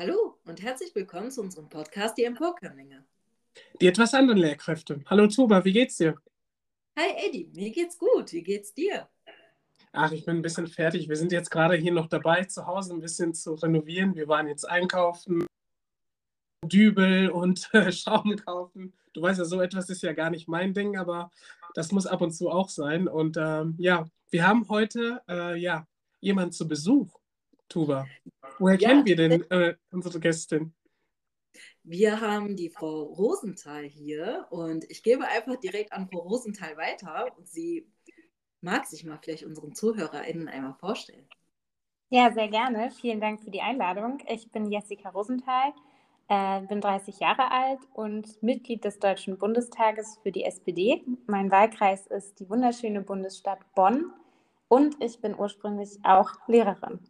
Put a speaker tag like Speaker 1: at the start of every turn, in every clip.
Speaker 1: Hallo und herzlich willkommen zu unserem Podcast Die Emporkömmlinge.
Speaker 2: Die etwas anderen Lehrkräfte. Hallo Tuba, wie geht's dir?
Speaker 1: Hi Eddie, mir geht's gut. Wie geht's dir?
Speaker 2: Ach, ich bin ein bisschen fertig. Wir sind jetzt gerade hier noch dabei, zu Hause ein bisschen zu renovieren. Wir waren jetzt einkaufen, Dübel und äh, Schrauben kaufen. Du weißt ja, so etwas ist ja gar nicht mein Ding, aber das muss ab und zu auch sein. Und ähm, ja, wir haben heute äh, ja, jemanden zu Besuch, Tuba. Woher ja, kennen wir denn äh, unsere Gästin?
Speaker 1: Wir haben die Frau Rosenthal hier und ich gebe einfach direkt an Frau Rosenthal weiter und sie mag sich mal vielleicht unseren ZuhörerInnen einmal vorstellen.
Speaker 3: Ja, sehr gerne. Vielen Dank für die Einladung. Ich bin Jessica Rosenthal, äh, bin 30 Jahre alt und Mitglied des Deutschen Bundestages für die SPD. Mein Wahlkreis ist die wunderschöne Bundesstadt Bonn und ich bin ursprünglich auch Lehrerin.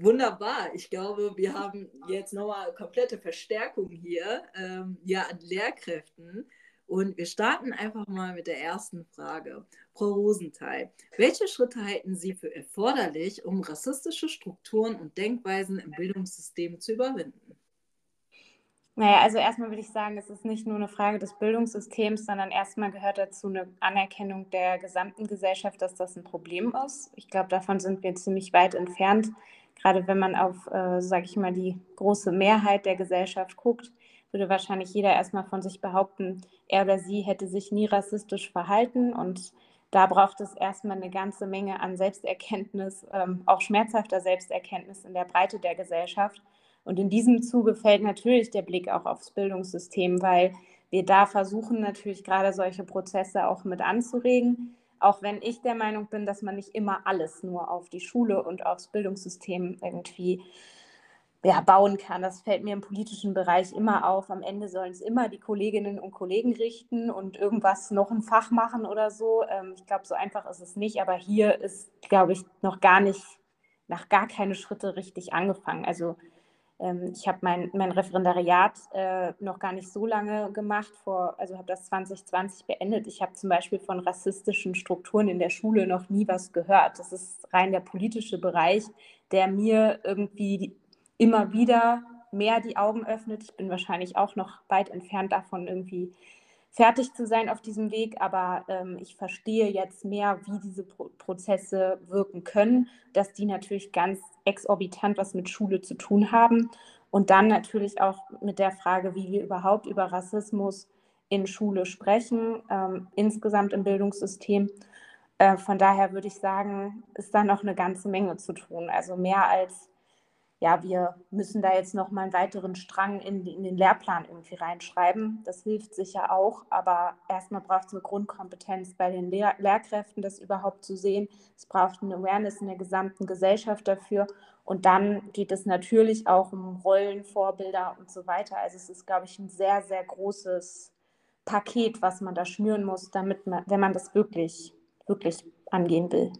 Speaker 1: Wunderbar. Ich glaube, wir haben jetzt nochmal komplette Verstärkung hier ähm, ja, an Lehrkräften. Und wir starten einfach mal mit der ersten Frage. Frau Rosenthal, welche Schritte halten Sie für erforderlich, um rassistische Strukturen und Denkweisen im Bildungssystem zu überwinden?
Speaker 3: Naja, also erstmal würde ich sagen, es ist nicht nur eine Frage des Bildungssystems, sondern erstmal gehört dazu eine Anerkennung der gesamten Gesellschaft, dass das ein Problem ist. Ich glaube, davon sind wir ziemlich weit entfernt gerade wenn man auf, äh, sage ich mal, die große Mehrheit der Gesellschaft guckt, würde wahrscheinlich jeder erstmal von sich behaupten, er oder sie hätte sich nie rassistisch verhalten. Und da braucht es erstmal eine ganze Menge an Selbsterkenntnis, ähm, auch schmerzhafter Selbsterkenntnis in der Breite der Gesellschaft. Und in diesem Zuge fällt natürlich der Blick auch aufs Bildungssystem, weil wir da versuchen natürlich gerade solche Prozesse auch mit anzuregen. Auch wenn ich der Meinung bin, dass man nicht immer alles nur auf die Schule und aufs Bildungssystem irgendwie ja, bauen kann. Das fällt mir im politischen Bereich immer auf. Am Ende sollen es immer die Kolleginnen und Kollegen richten und irgendwas noch ein Fach machen oder so. Ähm, ich glaube, so einfach ist es nicht. Aber hier ist, glaube ich, noch gar nicht, nach gar keine Schritte richtig angefangen. Also ich habe mein, mein Referendariat äh, noch gar nicht so lange gemacht, vor, also habe das 2020 beendet. Ich habe zum Beispiel von rassistischen Strukturen in der Schule noch nie was gehört. Das ist rein der politische Bereich, der mir irgendwie immer wieder mehr die Augen öffnet. Ich bin wahrscheinlich auch noch weit entfernt davon, irgendwie fertig zu sein auf diesem Weg, aber ähm, ich verstehe jetzt mehr, wie diese Pro Prozesse wirken können, dass die natürlich ganz exorbitant was mit Schule zu tun haben und dann natürlich auch mit der Frage, wie wir überhaupt über Rassismus in Schule sprechen, ähm, insgesamt im Bildungssystem. Äh, von daher würde ich sagen, ist da noch eine ganze Menge zu tun. Also mehr als ja, wir müssen da jetzt noch mal einen weiteren Strang in, in, den Lehrplan irgendwie reinschreiben. Das hilft sicher auch, aber erstmal braucht es eine Grundkompetenz bei den Lehr Lehrkräften, das überhaupt zu sehen. Es braucht eine Awareness in der gesamten Gesellschaft dafür. Und dann geht es natürlich auch um Rollen, Vorbilder und so weiter. Also es ist, glaube ich, ein sehr, sehr großes Paket, was man da schnüren muss, damit man, wenn man das wirklich, wirklich angehen will.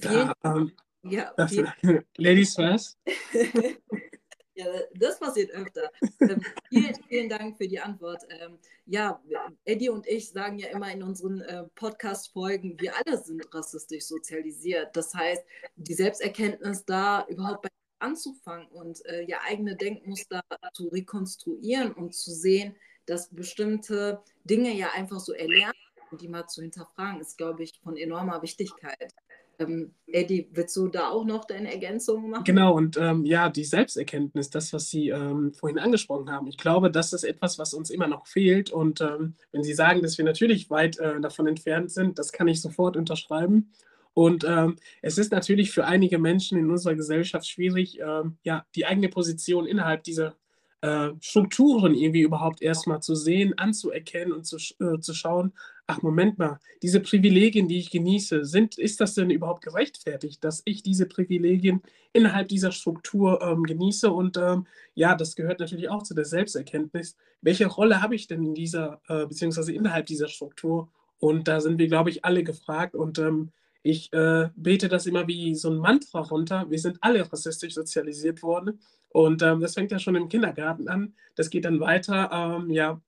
Speaker 2: Ja, ähm, ja, vielen, Ladies first.
Speaker 1: ja, das passiert öfter. Ähm, vielen, vielen Dank für die Antwort. Ähm, ja, Eddie und ich sagen ja immer in unseren äh, Podcast-Folgen, wir alle sind rassistisch sozialisiert. Das heißt, die Selbsterkenntnis da überhaupt bei anzufangen und äh, ja eigene Denkmuster zu rekonstruieren und zu sehen, dass bestimmte Dinge ja einfach so erlernt und die mal zu hinterfragen, ist, glaube ich, von enormer Wichtigkeit. Ähm, Eddie, willst du da auch noch deine Ergänzung machen?
Speaker 2: Genau, und ähm, ja, die Selbsterkenntnis, das, was Sie ähm, vorhin angesprochen haben, ich glaube, das ist etwas, was uns immer noch fehlt. Und ähm, wenn Sie sagen, dass wir natürlich weit äh, davon entfernt sind, das kann ich sofort unterschreiben. Und ähm, es ist natürlich für einige Menschen in unserer Gesellschaft schwierig, ähm, ja, die eigene Position innerhalb dieser äh, Strukturen irgendwie überhaupt erstmal zu sehen, anzuerkennen und zu, äh, zu schauen, ach Moment mal, diese Privilegien, die ich genieße, sind, ist das denn überhaupt gerechtfertigt, dass ich diese Privilegien innerhalb dieser Struktur ähm, genieße? Und ähm, ja, das gehört natürlich auch zu der Selbsterkenntnis. Welche Rolle habe ich denn in dieser, äh, beziehungsweise innerhalb dieser Struktur? Und da sind wir, glaube ich, alle gefragt. Und ähm, ich äh, bete das immer wie so ein Mantra runter. Wir sind alle rassistisch sozialisiert worden. Und ähm, das fängt ja schon im Kindergarten an. Das geht dann weiter. Ähm, ja,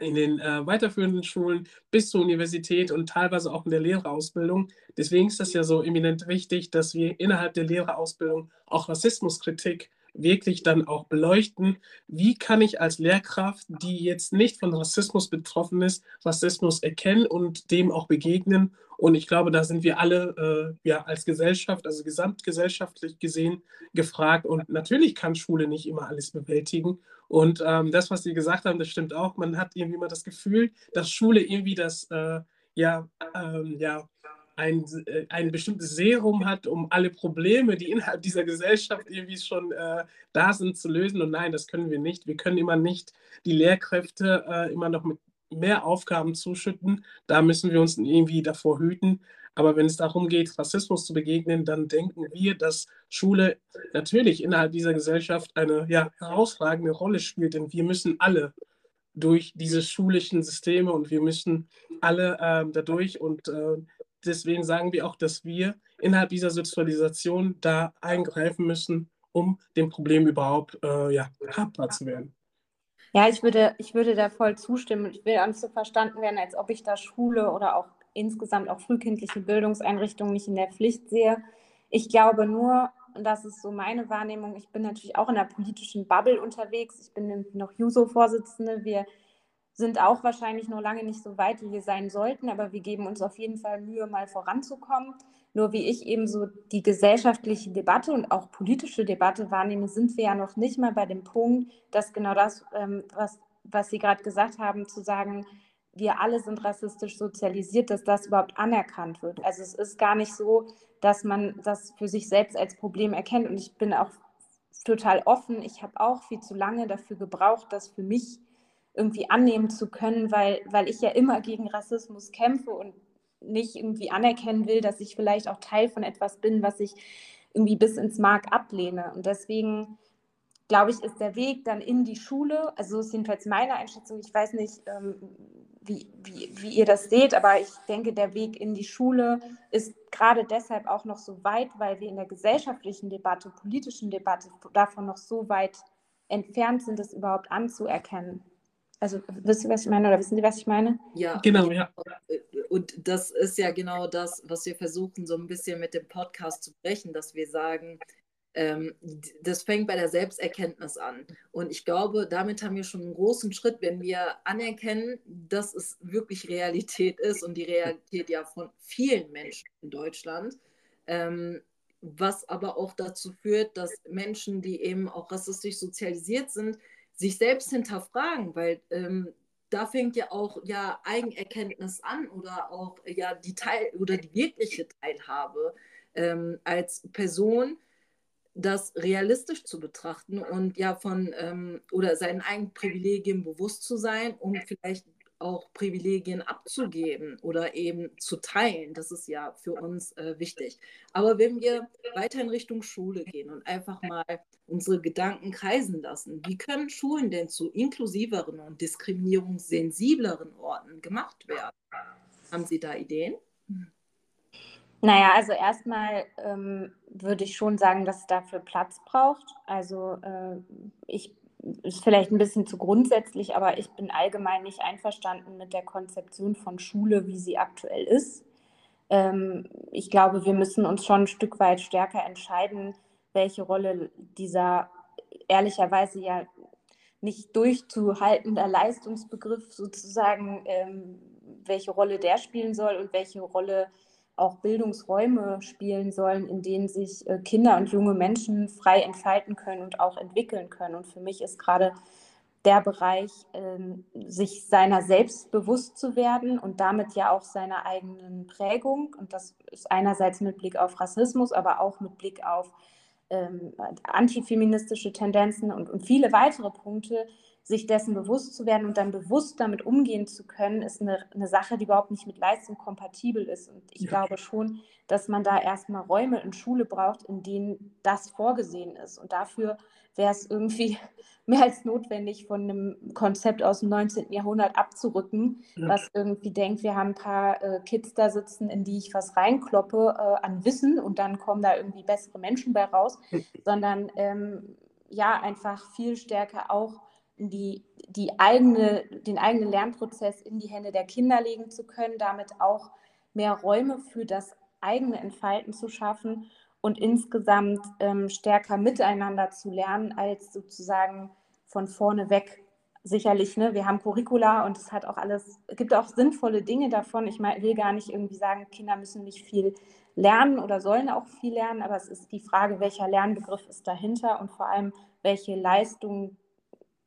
Speaker 2: in den äh, weiterführenden Schulen bis zur Universität und teilweise auch in der Lehrerausbildung. Deswegen ist das ja so eminent wichtig, dass wir innerhalb der Lehrerausbildung auch Rassismuskritik wirklich dann auch beleuchten, wie kann ich als Lehrkraft, die jetzt nicht von Rassismus betroffen ist, Rassismus erkennen und dem auch begegnen. Und ich glaube, da sind wir alle äh, ja als Gesellschaft, also gesamtgesellschaftlich gesehen, gefragt. Und natürlich kann Schule nicht immer alles bewältigen. Und ähm, das, was Sie gesagt haben, das stimmt auch. Man hat irgendwie immer das Gefühl, dass Schule irgendwie das äh, ja, ähm, ja ein, äh, ein bestimmtes Serum hat, um alle Probleme, die innerhalb dieser Gesellschaft irgendwie schon äh, da sind, zu lösen. Und nein, das können wir nicht. Wir können immer nicht die Lehrkräfte äh, immer noch mit mehr Aufgaben zuschütten. Da müssen wir uns irgendwie davor hüten. Aber wenn es darum geht, Rassismus zu begegnen, dann denken wir, dass Schule natürlich innerhalb dieser Gesellschaft eine ja, herausragende Rolle spielt. Denn wir müssen alle durch diese schulischen Systeme und wir müssen alle äh, dadurch und äh, deswegen sagen wir auch, dass wir innerhalb dieser Sozialisation da eingreifen müssen, um dem Problem überhaupt äh, ja, habbar zu werden.
Speaker 3: Ja, ich würde, ich würde da voll zustimmen. Ich will auch nicht so verstanden werden, als ob ich da Schule oder auch insgesamt auch frühkindliche Bildungseinrichtungen nicht in der Pflicht sehe. Ich glaube nur, und das ist so meine Wahrnehmung, ich bin natürlich auch in der politischen Bubble unterwegs. Ich bin noch JUSO-Vorsitzende. Wir sind auch wahrscheinlich noch lange nicht so weit, wie wir sein sollten, aber wir geben uns auf jeden Fall Mühe, mal voranzukommen. Nur wie ich eben so die gesellschaftliche Debatte und auch politische Debatte wahrnehme, sind wir ja noch nicht mal bei dem Punkt, dass genau das, ähm, was, was Sie gerade gesagt haben, zu sagen, wir alle sind rassistisch sozialisiert, dass das überhaupt anerkannt wird. Also es ist gar nicht so, dass man das für sich selbst als Problem erkennt. Und ich bin auch total offen. Ich habe auch viel zu lange dafür gebraucht, das für mich irgendwie annehmen zu können, weil, weil ich ja immer gegen Rassismus kämpfe und nicht irgendwie anerkennen will, dass ich vielleicht auch Teil von etwas bin, was ich irgendwie bis ins Mark ablehne. Und deswegen glaube ich, ist der Weg dann in die Schule, also so ist jedenfalls meine Einschätzung, ich weiß nicht, ähm, wie, wie, wie ihr das seht, aber ich denke, der Weg in die Schule ist gerade deshalb auch noch so weit, weil wir in der gesellschaftlichen Debatte, politischen Debatte davon noch so weit entfernt sind, es überhaupt anzuerkennen. Also wisst ihr, was ich meine oder wissen Sie, was ich meine?
Speaker 1: Ja, genau, ja. Und das ist ja genau das, was wir versuchen, so ein bisschen mit dem Podcast zu brechen, dass wir sagen, ähm, das fängt bei der Selbsterkenntnis an. Und ich glaube, damit haben wir schon einen großen Schritt, wenn wir anerkennen, dass es wirklich Realität ist und die Realität ja von vielen Menschen in Deutschland. Ähm, was aber auch dazu führt, dass Menschen, die eben auch rassistisch sozialisiert sind, sich selbst hinterfragen, weil ähm, da fängt ja auch ja Eigenerkenntnis an oder auch ja die Teil oder die wirkliche Teilhabe ähm, als Person das realistisch zu betrachten und ja von ähm, oder seinen eigenen Privilegien bewusst zu sein, um vielleicht auch Privilegien abzugeben oder eben zu teilen. Das ist ja für uns äh, wichtig. Aber wenn wir weiter in Richtung Schule gehen und einfach mal unsere Gedanken kreisen lassen, wie können Schulen denn zu inklusiveren und diskriminierungssensibleren Orten gemacht werden? Haben Sie da Ideen?
Speaker 3: Naja, also erstmal ähm, würde ich schon sagen, dass es dafür Platz braucht. Also äh, ich ist vielleicht ein bisschen zu grundsätzlich, aber ich bin allgemein nicht einverstanden mit der Konzeption von Schule, wie sie aktuell ist. Ähm, ich glaube, wir müssen uns schon ein Stück weit stärker entscheiden, welche Rolle dieser ehrlicherweise ja nicht durchzuhaltender Leistungsbegriff sozusagen, ähm, welche Rolle der spielen soll und welche Rolle auch Bildungsräume spielen sollen, in denen sich äh, Kinder und junge Menschen frei entfalten können und auch entwickeln können. Und für mich ist gerade der Bereich, ähm, sich seiner selbst bewusst zu werden und damit ja auch seiner eigenen Prägung. Und das ist einerseits mit Blick auf Rassismus, aber auch mit Blick auf ähm, antifeministische Tendenzen und, und viele weitere Punkte, sich dessen bewusst zu werden und dann bewusst damit umgehen zu können, ist eine, eine Sache, die überhaupt nicht mit Leistung kompatibel ist. Und ich ja. glaube schon, dass man da erstmal Räume in Schule braucht, in denen das vorgesehen ist. Und dafür wäre es irgendwie mehr als notwendig, von einem Konzept aus dem 19. Jahrhundert abzurücken, ja. was irgendwie denkt, wir haben ein paar äh, Kids da sitzen, in die ich was reinkloppe äh, an Wissen und dann kommen da irgendwie bessere Menschen bei raus, sondern ähm, ja, einfach viel stärker auch die, die eigene, den eigenen Lernprozess in die Hände der Kinder legen zu können, damit auch mehr Räume für das eigene Entfalten zu schaffen und insgesamt ähm, stärker miteinander zu lernen, als sozusagen von vorne weg. Sicherlich, ne? wir haben Curricula und es hat auch alles, es gibt auch sinnvolle Dinge davon. Ich will gar nicht irgendwie sagen, Kinder müssen nicht viel lernen oder sollen auch viel lernen, aber es ist die Frage, welcher Lernbegriff ist dahinter und vor allem, welche Leistungen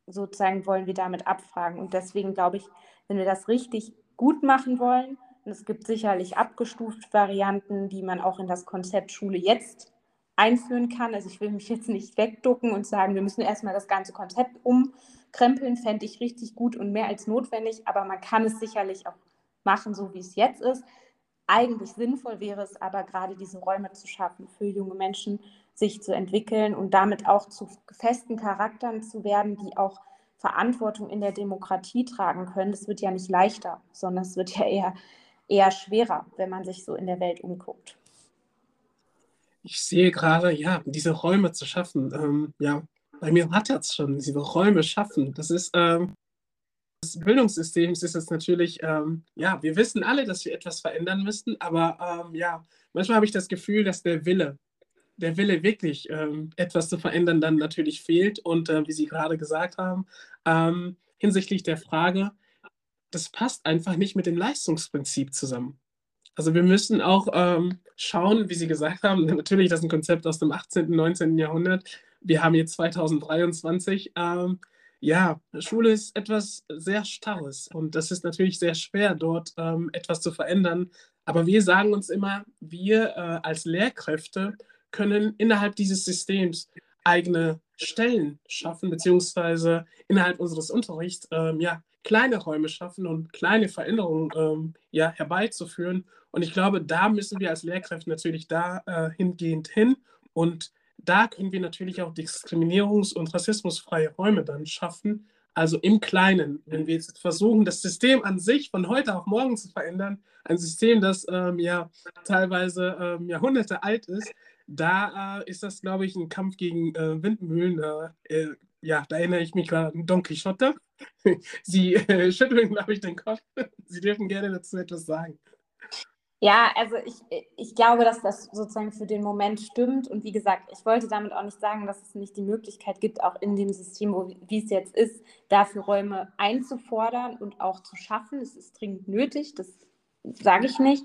Speaker 3: sozusagen wollen wir damit abfragen. Und deswegen glaube ich, wenn wir das richtig gut machen wollen, und es gibt sicherlich abgestuft Varianten, die man auch in das Konzept Schule jetzt einführen kann. Also ich will mich jetzt nicht wegducken und sagen, wir müssen erstmal das ganze Konzept umkrempeln, fände ich richtig gut und mehr als notwendig, aber man kann es sicherlich auch machen, so wie es jetzt ist. Eigentlich sinnvoll wäre es aber gerade diese Räume zu schaffen für junge Menschen, sich zu entwickeln und damit auch zu festen Charakteren zu werden, die auch Verantwortung in der Demokratie tragen können. Das wird ja nicht leichter, sondern es wird ja eher eher schwerer, wenn man sich so in der Welt umguckt.
Speaker 2: Ich sehe gerade, ja, diese Räume zu schaffen. Ähm, ja, bei mir hat es schon, diese Räume schaffen. Das ist, ähm, des Bildungssystems ist es natürlich, ähm, ja, wir wissen alle, dass wir etwas verändern müssen, aber ähm, ja, manchmal habe ich das Gefühl, dass der Wille, der Wille wirklich ähm, etwas zu verändern dann natürlich fehlt. Und äh, wie Sie gerade gesagt haben, ähm, hinsichtlich der Frage, das passt einfach nicht mit dem Leistungsprinzip zusammen. Also wir müssen auch ähm, schauen, wie Sie gesagt haben, natürlich das ist ein Konzept aus dem 18., 19. Jahrhundert. Wir haben jetzt 2023. Ähm, ja, Schule ist etwas sehr Starres und das ist natürlich sehr schwer, dort ähm, etwas zu verändern. Aber wir sagen uns immer, wir äh, als Lehrkräfte können innerhalb dieses Systems eigene Stellen schaffen, beziehungsweise innerhalb unseres Unterrichts ähm, ja, kleine Räume schaffen und kleine Veränderungen ähm, ja, herbeizuführen. Und ich glaube, da müssen wir als Lehrkräfte natürlich da äh, hin. Und da können wir natürlich auch diskriminierungs- und rassismusfreie Räume dann schaffen. Also im Kleinen, wenn wir jetzt versuchen, das System an sich von heute auf morgen zu verändern, ein System, das ähm, ja teilweise ähm, Jahrhunderte alt ist, da äh, ist das, glaube ich, ein Kampf gegen äh, Windmühlen. Äh, ja, da erinnere ich mich gerade an Don Quixote. Sie äh, schütteln, glaube ich, den Kopf. Sie dürfen gerne dazu etwas sagen.
Speaker 3: Ja, also ich, ich glaube, dass das sozusagen für den Moment stimmt. Und wie gesagt, ich wollte damit auch nicht sagen, dass es nicht die Möglichkeit gibt, auch in dem System, wo, wie es jetzt ist, dafür Räume einzufordern und auch zu schaffen. Es ist dringend nötig, das sage ich nicht.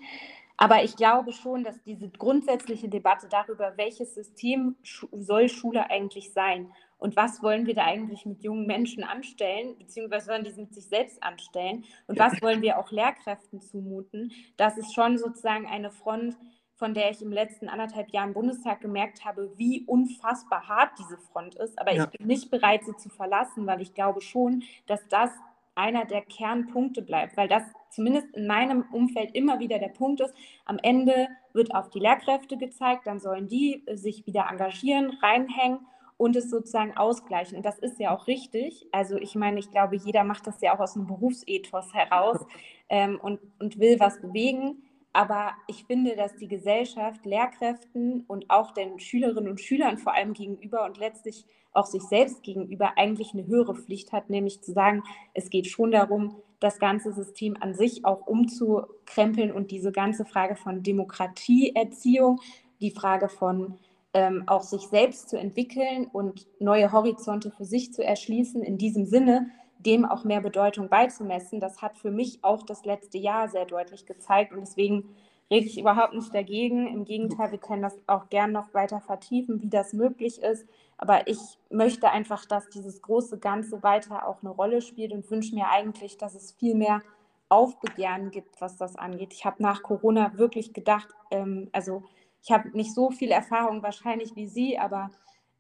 Speaker 3: Aber ich glaube schon, dass diese grundsätzliche Debatte darüber, welches System soll Schule eigentlich sein und was wollen wir da eigentlich mit jungen Menschen anstellen, beziehungsweise sollen die mit sich selbst anstellen und was wollen wir auch Lehrkräften zumuten, das ist schon sozusagen eine Front, von der ich im letzten anderthalb Jahr im Bundestag gemerkt habe, wie unfassbar hart diese Front ist. Aber ja. ich bin nicht bereit, sie zu verlassen, weil ich glaube schon, dass das einer der Kernpunkte bleibt, weil das zumindest in meinem Umfeld immer wieder der Punkt ist. Am Ende wird auf die Lehrkräfte gezeigt, dann sollen die sich wieder engagieren, reinhängen und es sozusagen ausgleichen. Und das ist ja auch richtig. Also ich meine, ich glaube, jeder macht das ja auch aus einem Berufsethos heraus ähm, und, und will was bewegen. Aber ich finde, dass die Gesellschaft Lehrkräften und auch den Schülerinnen und Schülern vor allem gegenüber und letztlich auch sich selbst gegenüber eigentlich eine höhere Pflicht hat, nämlich zu sagen, es geht schon darum, das ganze System an sich auch umzukrempeln und diese ganze Frage von Demokratieerziehung, die Frage von ähm, auch sich selbst zu entwickeln und neue Horizonte für sich zu erschließen, in diesem Sinne dem auch mehr Bedeutung beizumessen. Das hat für mich auch das letzte Jahr sehr deutlich gezeigt und deswegen rede ich überhaupt nicht dagegen. Im Gegenteil, wir können das auch gern noch weiter vertiefen, wie das möglich ist. Aber ich möchte einfach, dass dieses große Ganze weiter auch eine Rolle spielt und wünsche mir eigentlich, dass es viel mehr Aufbegehren gibt, was das angeht. Ich habe nach Corona wirklich gedacht, ähm, also ich habe nicht so viel Erfahrung wahrscheinlich wie Sie, aber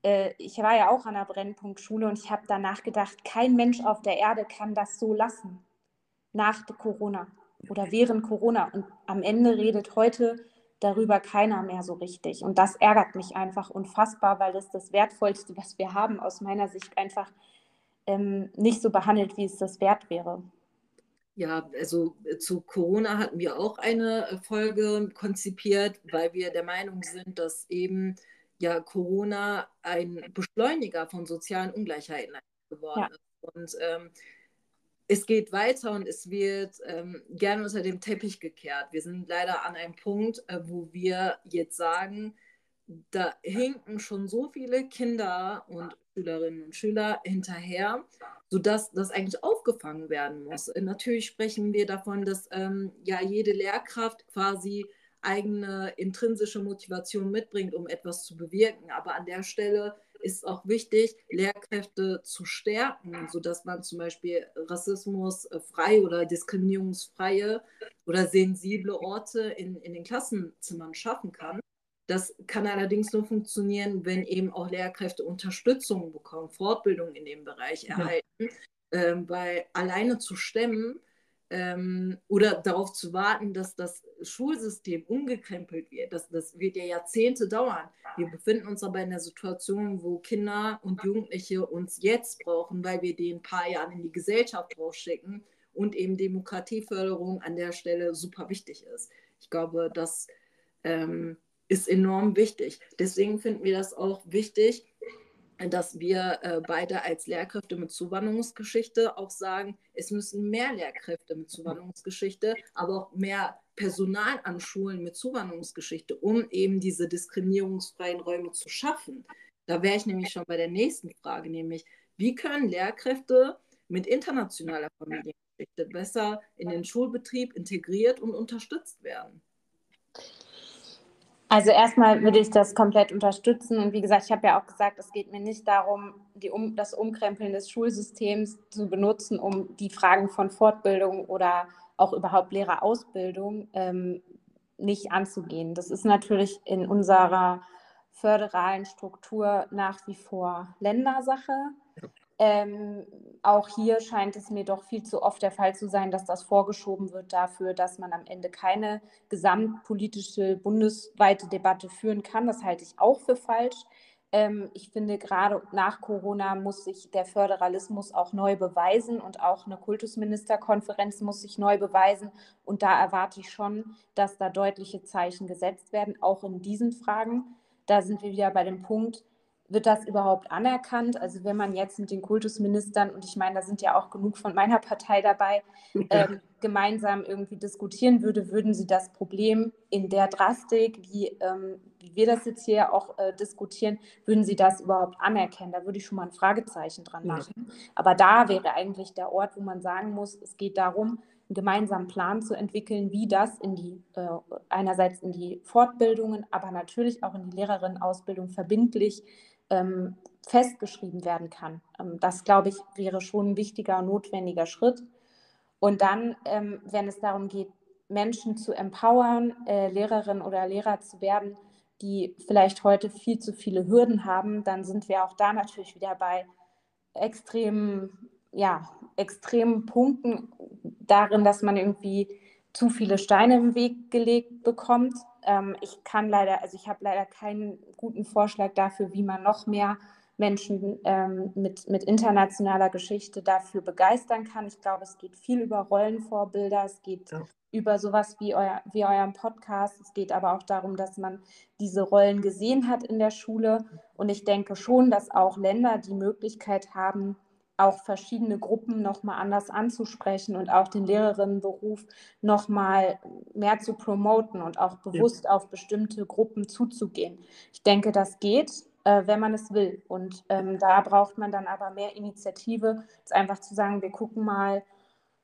Speaker 3: äh, ich war ja auch an der Brennpunktschule und ich habe danach gedacht, kein Mensch auf der Erde kann das so lassen nach Corona oder während Corona. Und am Ende redet heute darüber keiner mehr so richtig. Und das ärgert mich einfach unfassbar, weil das das Wertvollste, was wir haben, aus meiner Sicht einfach ähm, nicht so behandelt, wie es das wert wäre.
Speaker 1: Ja, also äh, zu Corona hatten wir auch eine äh, Folge konzipiert, weil wir der Meinung sind, dass eben ja Corona ein Beschleuniger von sozialen Ungleichheiten geworden ja. ist. Und ähm, es geht weiter und es wird ähm, gerne unter dem Teppich gekehrt. Wir sind leider an einem Punkt, äh, wo wir jetzt sagen, da hinken schon so viele Kinder und Schülerinnen und Schüler hinterher, sodass das eigentlich aufgefangen werden muss. Äh, natürlich sprechen wir davon, dass ähm, ja jede Lehrkraft quasi eigene intrinsische Motivation mitbringt, um etwas zu bewirken. Aber an der Stelle ist auch wichtig, Lehrkräfte zu stärken, sodass man zum Beispiel rassismusfreie oder diskriminierungsfreie oder sensible Orte in, in den Klassenzimmern schaffen kann. Das kann allerdings nur funktionieren, wenn eben auch Lehrkräfte Unterstützung bekommen, Fortbildung in dem Bereich erhalten, ja. ähm, weil alleine zu stemmen ähm, oder darauf zu warten, dass das Schulsystem umgekrempelt wird, das, das wird ja Jahrzehnte dauern. Wir befinden uns aber in der Situation, wo Kinder und Jugendliche uns jetzt brauchen, weil wir die ein paar Jahren in die Gesellschaft rausschicken und eben Demokratieförderung an der Stelle super wichtig ist. Ich glaube, das ähm, ist enorm wichtig. Deswegen finden wir das auch wichtig, dass wir äh, beide als Lehrkräfte mit Zuwanderungsgeschichte auch sagen, es müssen mehr Lehrkräfte mit Zuwanderungsgeschichte, aber auch mehr Personal an Schulen mit Zuwanderungsgeschichte, um eben diese diskriminierungsfreien Räume zu schaffen. Da wäre ich nämlich schon bei der nächsten Frage, nämlich wie können Lehrkräfte mit internationaler Familiengeschichte besser in den Schulbetrieb integriert und unterstützt werden?
Speaker 3: Also erstmal würde ich das komplett unterstützen. Und wie gesagt, ich habe ja auch gesagt, es geht mir nicht darum, die um, das Umkrempeln des Schulsystems zu benutzen, um die Fragen von Fortbildung oder auch überhaupt Lehrerausbildung ähm, nicht anzugehen. Das ist natürlich in unserer föderalen Struktur nach wie vor Ländersache. Ähm, auch hier scheint es mir doch viel zu oft der Fall zu sein, dass das vorgeschoben wird dafür, dass man am Ende keine gesamtpolitische bundesweite Debatte führen kann. Das halte ich auch für falsch. Ähm, ich finde, gerade nach Corona muss sich der Föderalismus auch neu beweisen und auch eine Kultusministerkonferenz muss sich neu beweisen. Und da erwarte ich schon, dass da deutliche Zeichen gesetzt werden, auch in diesen Fragen. Da sind wir wieder bei dem Punkt, wird das überhaupt anerkannt? Also wenn man jetzt mit den Kultusministern, und ich meine, da sind ja auch genug von meiner Partei dabei, ähm, gemeinsam irgendwie diskutieren würde, würden sie das Problem in der Drastik, wie, ähm, wie wir das jetzt hier auch äh, diskutieren, würden sie das überhaupt anerkennen? Da würde ich schon mal ein Fragezeichen dran machen. Ja. Aber da wäre eigentlich der Ort, wo man sagen muss, es geht darum, einen gemeinsamen Plan zu entwickeln, wie das in die, äh, einerseits in die Fortbildungen, aber natürlich auch in die Lehrerinnenausbildung verbindlich ähm, festgeschrieben werden kann. Ähm, das, glaube ich, wäre schon ein wichtiger, notwendiger Schritt. Und dann, ähm, wenn es darum geht, Menschen zu empowern, äh, Lehrerin oder Lehrer zu werden, die vielleicht heute viel zu viele Hürden haben, dann sind wir auch da natürlich wieder bei extremen, ja, extremen Punkten darin, dass man irgendwie zu viele Steine im Weg gelegt bekommt ähm, ich kann leider, also ich habe leider keinen guten Vorschlag dafür, wie man noch mehr Menschen ähm, mit, mit internationaler Geschichte dafür begeistern kann. Ich glaube, es geht viel über Rollenvorbilder, es geht ja. über sowas wie, euer, wie euren Podcast, es geht aber auch darum, dass man diese Rollen gesehen hat in der Schule. Und ich denke schon, dass auch Länder die Möglichkeit haben, auch verschiedene Gruppen nochmal anders anzusprechen und auch den Lehrerinnenberuf nochmal mehr zu promoten und auch bewusst ja. auf bestimmte Gruppen zuzugehen. Ich denke, das geht, äh, wenn man es will. Und ähm, da braucht man dann aber mehr Initiative, als einfach zu sagen, wir gucken mal,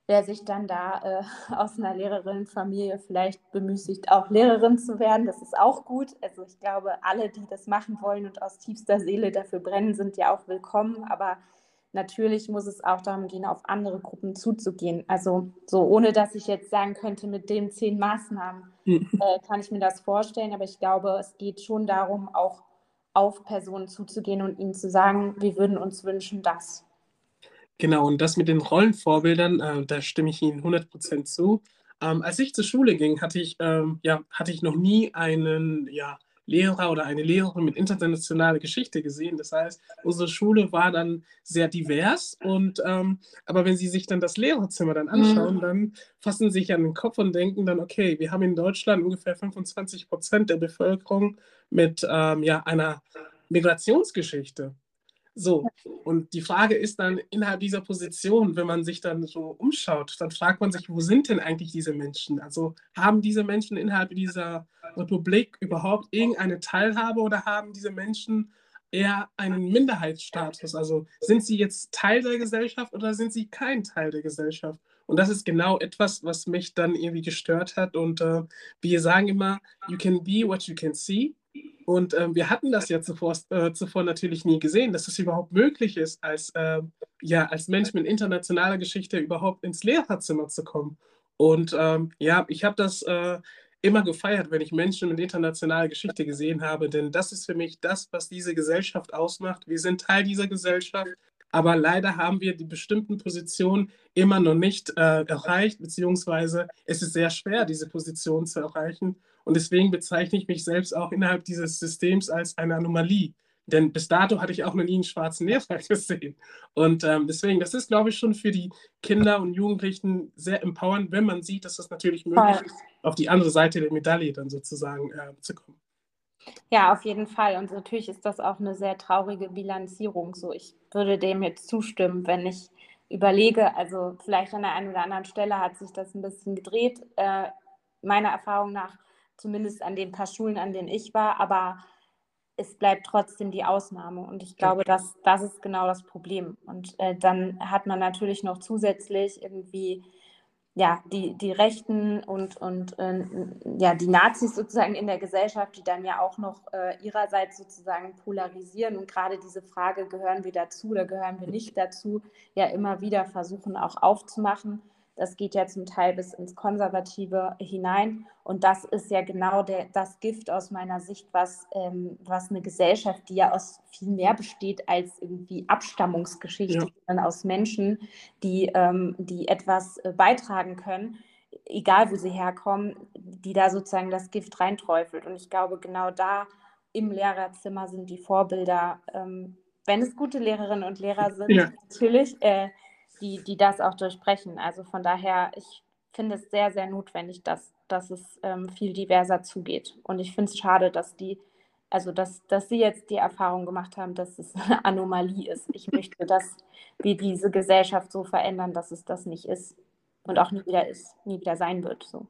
Speaker 3: wer sich dann da äh, aus einer Lehrerinnenfamilie vielleicht bemüßigt, auch Lehrerin zu werden. Das ist auch gut. Also ich glaube, alle, die das machen wollen und aus tiefster Seele dafür brennen, sind ja auch willkommen. Aber natürlich muss es auch darum gehen, auf andere Gruppen zuzugehen. Also so ohne dass ich jetzt sagen könnte, mit den zehn Maßnahmen hm. äh, kann ich mir das vorstellen, aber ich glaube, es geht schon darum, auch auf Personen zuzugehen und ihnen zu sagen, wir würden uns wünschen, dass.
Speaker 2: Genau, und das mit den Rollenvorbildern, äh, da stimme ich Ihnen 100% zu. Ähm, als ich zur Schule ging, hatte ich, ähm, ja, hatte ich noch nie einen, ja, Lehrer oder eine Lehrerin mit internationaler Geschichte gesehen. Das heißt, unsere Schule war dann sehr divers. Und ähm, aber wenn Sie sich dann das Lehrerzimmer dann anschauen, mhm. dann fassen Sie sich an den Kopf und denken dann, okay, wir haben in Deutschland ungefähr 25 Prozent der Bevölkerung mit ähm, ja, einer Migrationsgeschichte. So, und die Frage ist dann innerhalb dieser Position, wenn man sich dann so umschaut, dann fragt man sich, wo sind denn eigentlich diese Menschen? Also haben diese Menschen innerhalb dieser Republik überhaupt irgendeine Teilhabe oder haben diese Menschen eher einen Minderheitsstatus? Also sind sie jetzt Teil der Gesellschaft oder sind sie kein Teil der Gesellschaft? Und das ist genau etwas, was mich dann irgendwie gestört hat. Und äh, wir sagen immer, you can be what you can see. Und äh, wir hatten das ja zuvor, äh, zuvor natürlich nie gesehen, dass es überhaupt möglich ist, als, äh, ja, als Mensch mit internationaler Geschichte überhaupt ins Lehrerzimmer zu kommen. Und ähm, ja, ich habe das äh, immer gefeiert, wenn ich Menschen mit internationaler Geschichte gesehen habe, denn das ist für mich das, was diese Gesellschaft ausmacht. Wir sind Teil dieser Gesellschaft, aber leider haben wir die bestimmten Positionen immer noch nicht äh, erreicht, beziehungsweise es ist sehr schwer, diese Position zu erreichen. Und deswegen bezeichne ich mich selbst auch innerhalb dieses Systems als eine Anomalie. Denn bis dato hatte ich auch noch nie einen schwarzen Lehrer gesehen. Und ähm, deswegen, das ist, glaube ich, schon für die Kinder und Jugendlichen sehr empowernd, wenn man sieht, dass es das natürlich möglich ist, auf die andere Seite der Medaille dann sozusagen äh, zu kommen.
Speaker 3: Ja, auf jeden Fall. Und natürlich ist das auch eine sehr traurige Bilanzierung. So, ich würde dem jetzt zustimmen, wenn ich überlege, also vielleicht an der einen oder anderen Stelle hat sich das ein bisschen gedreht, äh, meiner Erfahrung nach, zumindest an den paar Schulen, an denen ich war, aber es bleibt trotzdem die Ausnahme. Und ich glaube, dass, das ist genau das Problem. Und äh, dann hat man natürlich noch zusätzlich irgendwie ja, die, die Rechten und, und äh, ja, die Nazis sozusagen in der Gesellschaft, die dann ja auch noch äh, ihrerseits sozusagen polarisieren und gerade diese Frage, gehören wir dazu oder gehören wir nicht dazu, ja immer wieder versuchen auch aufzumachen. Das geht ja zum Teil bis ins Konservative hinein. Und das ist ja genau der, das Gift aus meiner Sicht, was, ähm, was eine Gesellschaft, die ja aus viel mehr besteht als irgendwie Abstammungsgeschichte, ja. sondern aus Menschen, die, ähm, die etwas äh, beitragen können, egal wo sie herkommen, die da sozusagen das Gift reinträufelt. Und ich glaube, genau da im Lehrerzimmer sind die Vorbilder, ähm, wenn es gute Lehrerinnen und Lehrer sind, ja. natürlich. Äh, die, die das auch durchbrechen. Also von daher, ich finde es sehr, sehr notwendig, dass, dass es ähm, viel diverser zugeht. Und ich finde es schade, dass die, also dass, dass Sie jetzt die Erfahrung gemacht haben, dass es eine Anomalie ist. Ich möchte, dass wir diese Gesellschaft so verändern, dass es das nicht ist und auch nie wieder ist, nie wieder sein wird. So.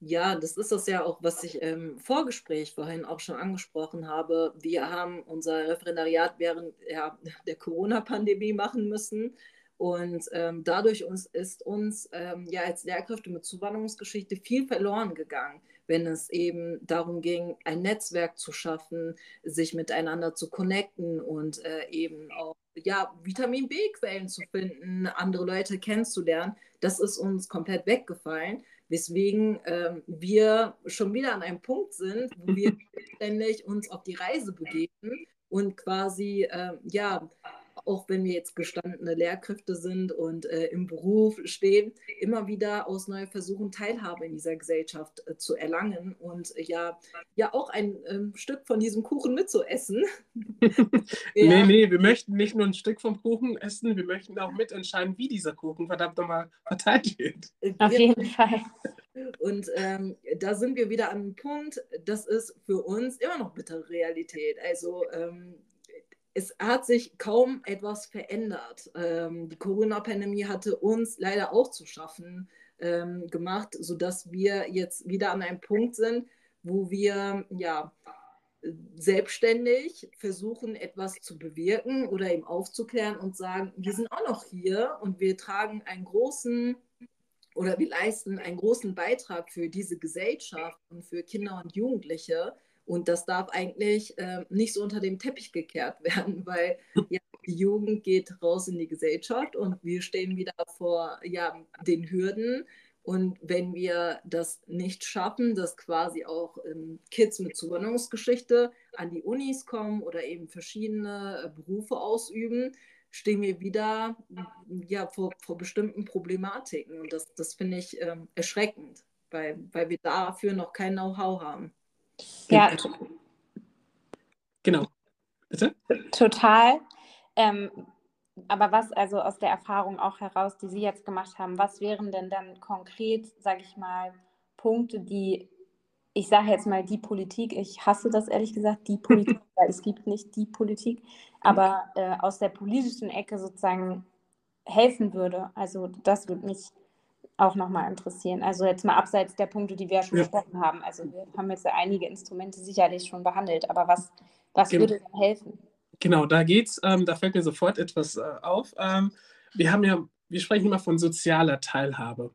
Speaker 1: Ja, das ist das ja auch, was ich im Vorgespräch vorhin auch schon angesprochen habe. Wir haben unser Referendariat während ja, der Corona-Pandemie machen müssen. Und ähm, dadurch uns, ist uns ähm, ja als Lehrkräfte mit Zuwanderungsgeschichte viel verloren gegangen, wenn es eben darum ging, ein Netzwerk zu schaffen, sich miteinander zu connecten und äh, eben auch ja, Vitamin B-Quellen zu finden, andere Leute kennenzulernen. Das ist uns komplett weggefallen weswegen ähm, wir schon wieder an einem Punkt sind, wo wir ständig uns auf die Reise begeben und quasi, äh, ja, auch wenn wir jetzt gestandene Lehrkräfte sind und äh, im Beruf stehen, immer wieder aus neu versuchen, Teilhabe in dieser Gesellschaft äh, zu erlangen und äh, ja, ja auch ein ähm, Stück von diesem Kuchen mitzuessen.
Speaker 2: ja. Nee, nee, wir möchten nicht nur ein Stück vom Kuchen essen, wir möchten auch mitentscheiden, wie dieser Kuchen verdammt nochmal verteilt wird.
Speaker 3: Äh, Auf jeden Fall.
Speaker 1: Und ähm, da sind wir wieder an einem Punkt, das ist für uns immer noch bittere Realität. Also ähm, es hat sich kaum etwas verändert. Ähm, die Corona-Pandemie hatte uns leider auch zu schaffen ähm, gemacht, sodass wir jetzt wieder an einem Punkt sind, wo wir ja selbstständig versuchen, etwas zu bewirken oder eben aufzuklären und sagen, wir sind auch noch hier und wir tragen einen großen oder wir leisten einen großen Beitrag für diese Gesellschaft und für Kinder und Jugendliche. Und das darf eigentlich äh, nicht so unter dem Teppich gekehrt werden, weil ja, die Jugend geht raus in die Gesellschaft und wir stehen wieder vor ja, den Hürden. Und wenn wir das nicht schaffen, dass quasi auch ähm, Kids mit Zuwanderungsgeschichte an die Unis kommen oder eben verschiedene äh, Berufe ausüben, stehen wir wieder ja, vor, vor bestimmten Problematiken. Und das, das finde ich ähm, erschreckend, weil, weil wir dafür noch kein Know-how haben.
Speaker 3: Ja,
Speaker 2: genau. Bitte?
Speaker 3: Total. Ähm, aber was also aus der Erfahrung auch heraus, die Sie jetzt gemacht haben, was wären denn dann konkret, sage ich mal, Punkte, die ich sage jetzt mal die Politik, ich hasse das ehrlich gesagt, die Politik, weil es gibt nicht die Politik, aber äh, aus der politischen Ecke sozusagen helfen würde. Also das würde mich auch nochmal interessieren. Also jetzt mal abseits der Punkte, die wir ja schon ja. besprochen haben. Also wir haben jetzt ja einige Instrumente sicherlich schon behandelt, aber was, was genau. würde denn helfen?
Speaker 2: Genau, da geht's, ähm, da fällt mir sofort etwas äh, auf. Ähm, wir haben ja, wir sprechen immer von sozialer Teilhabe.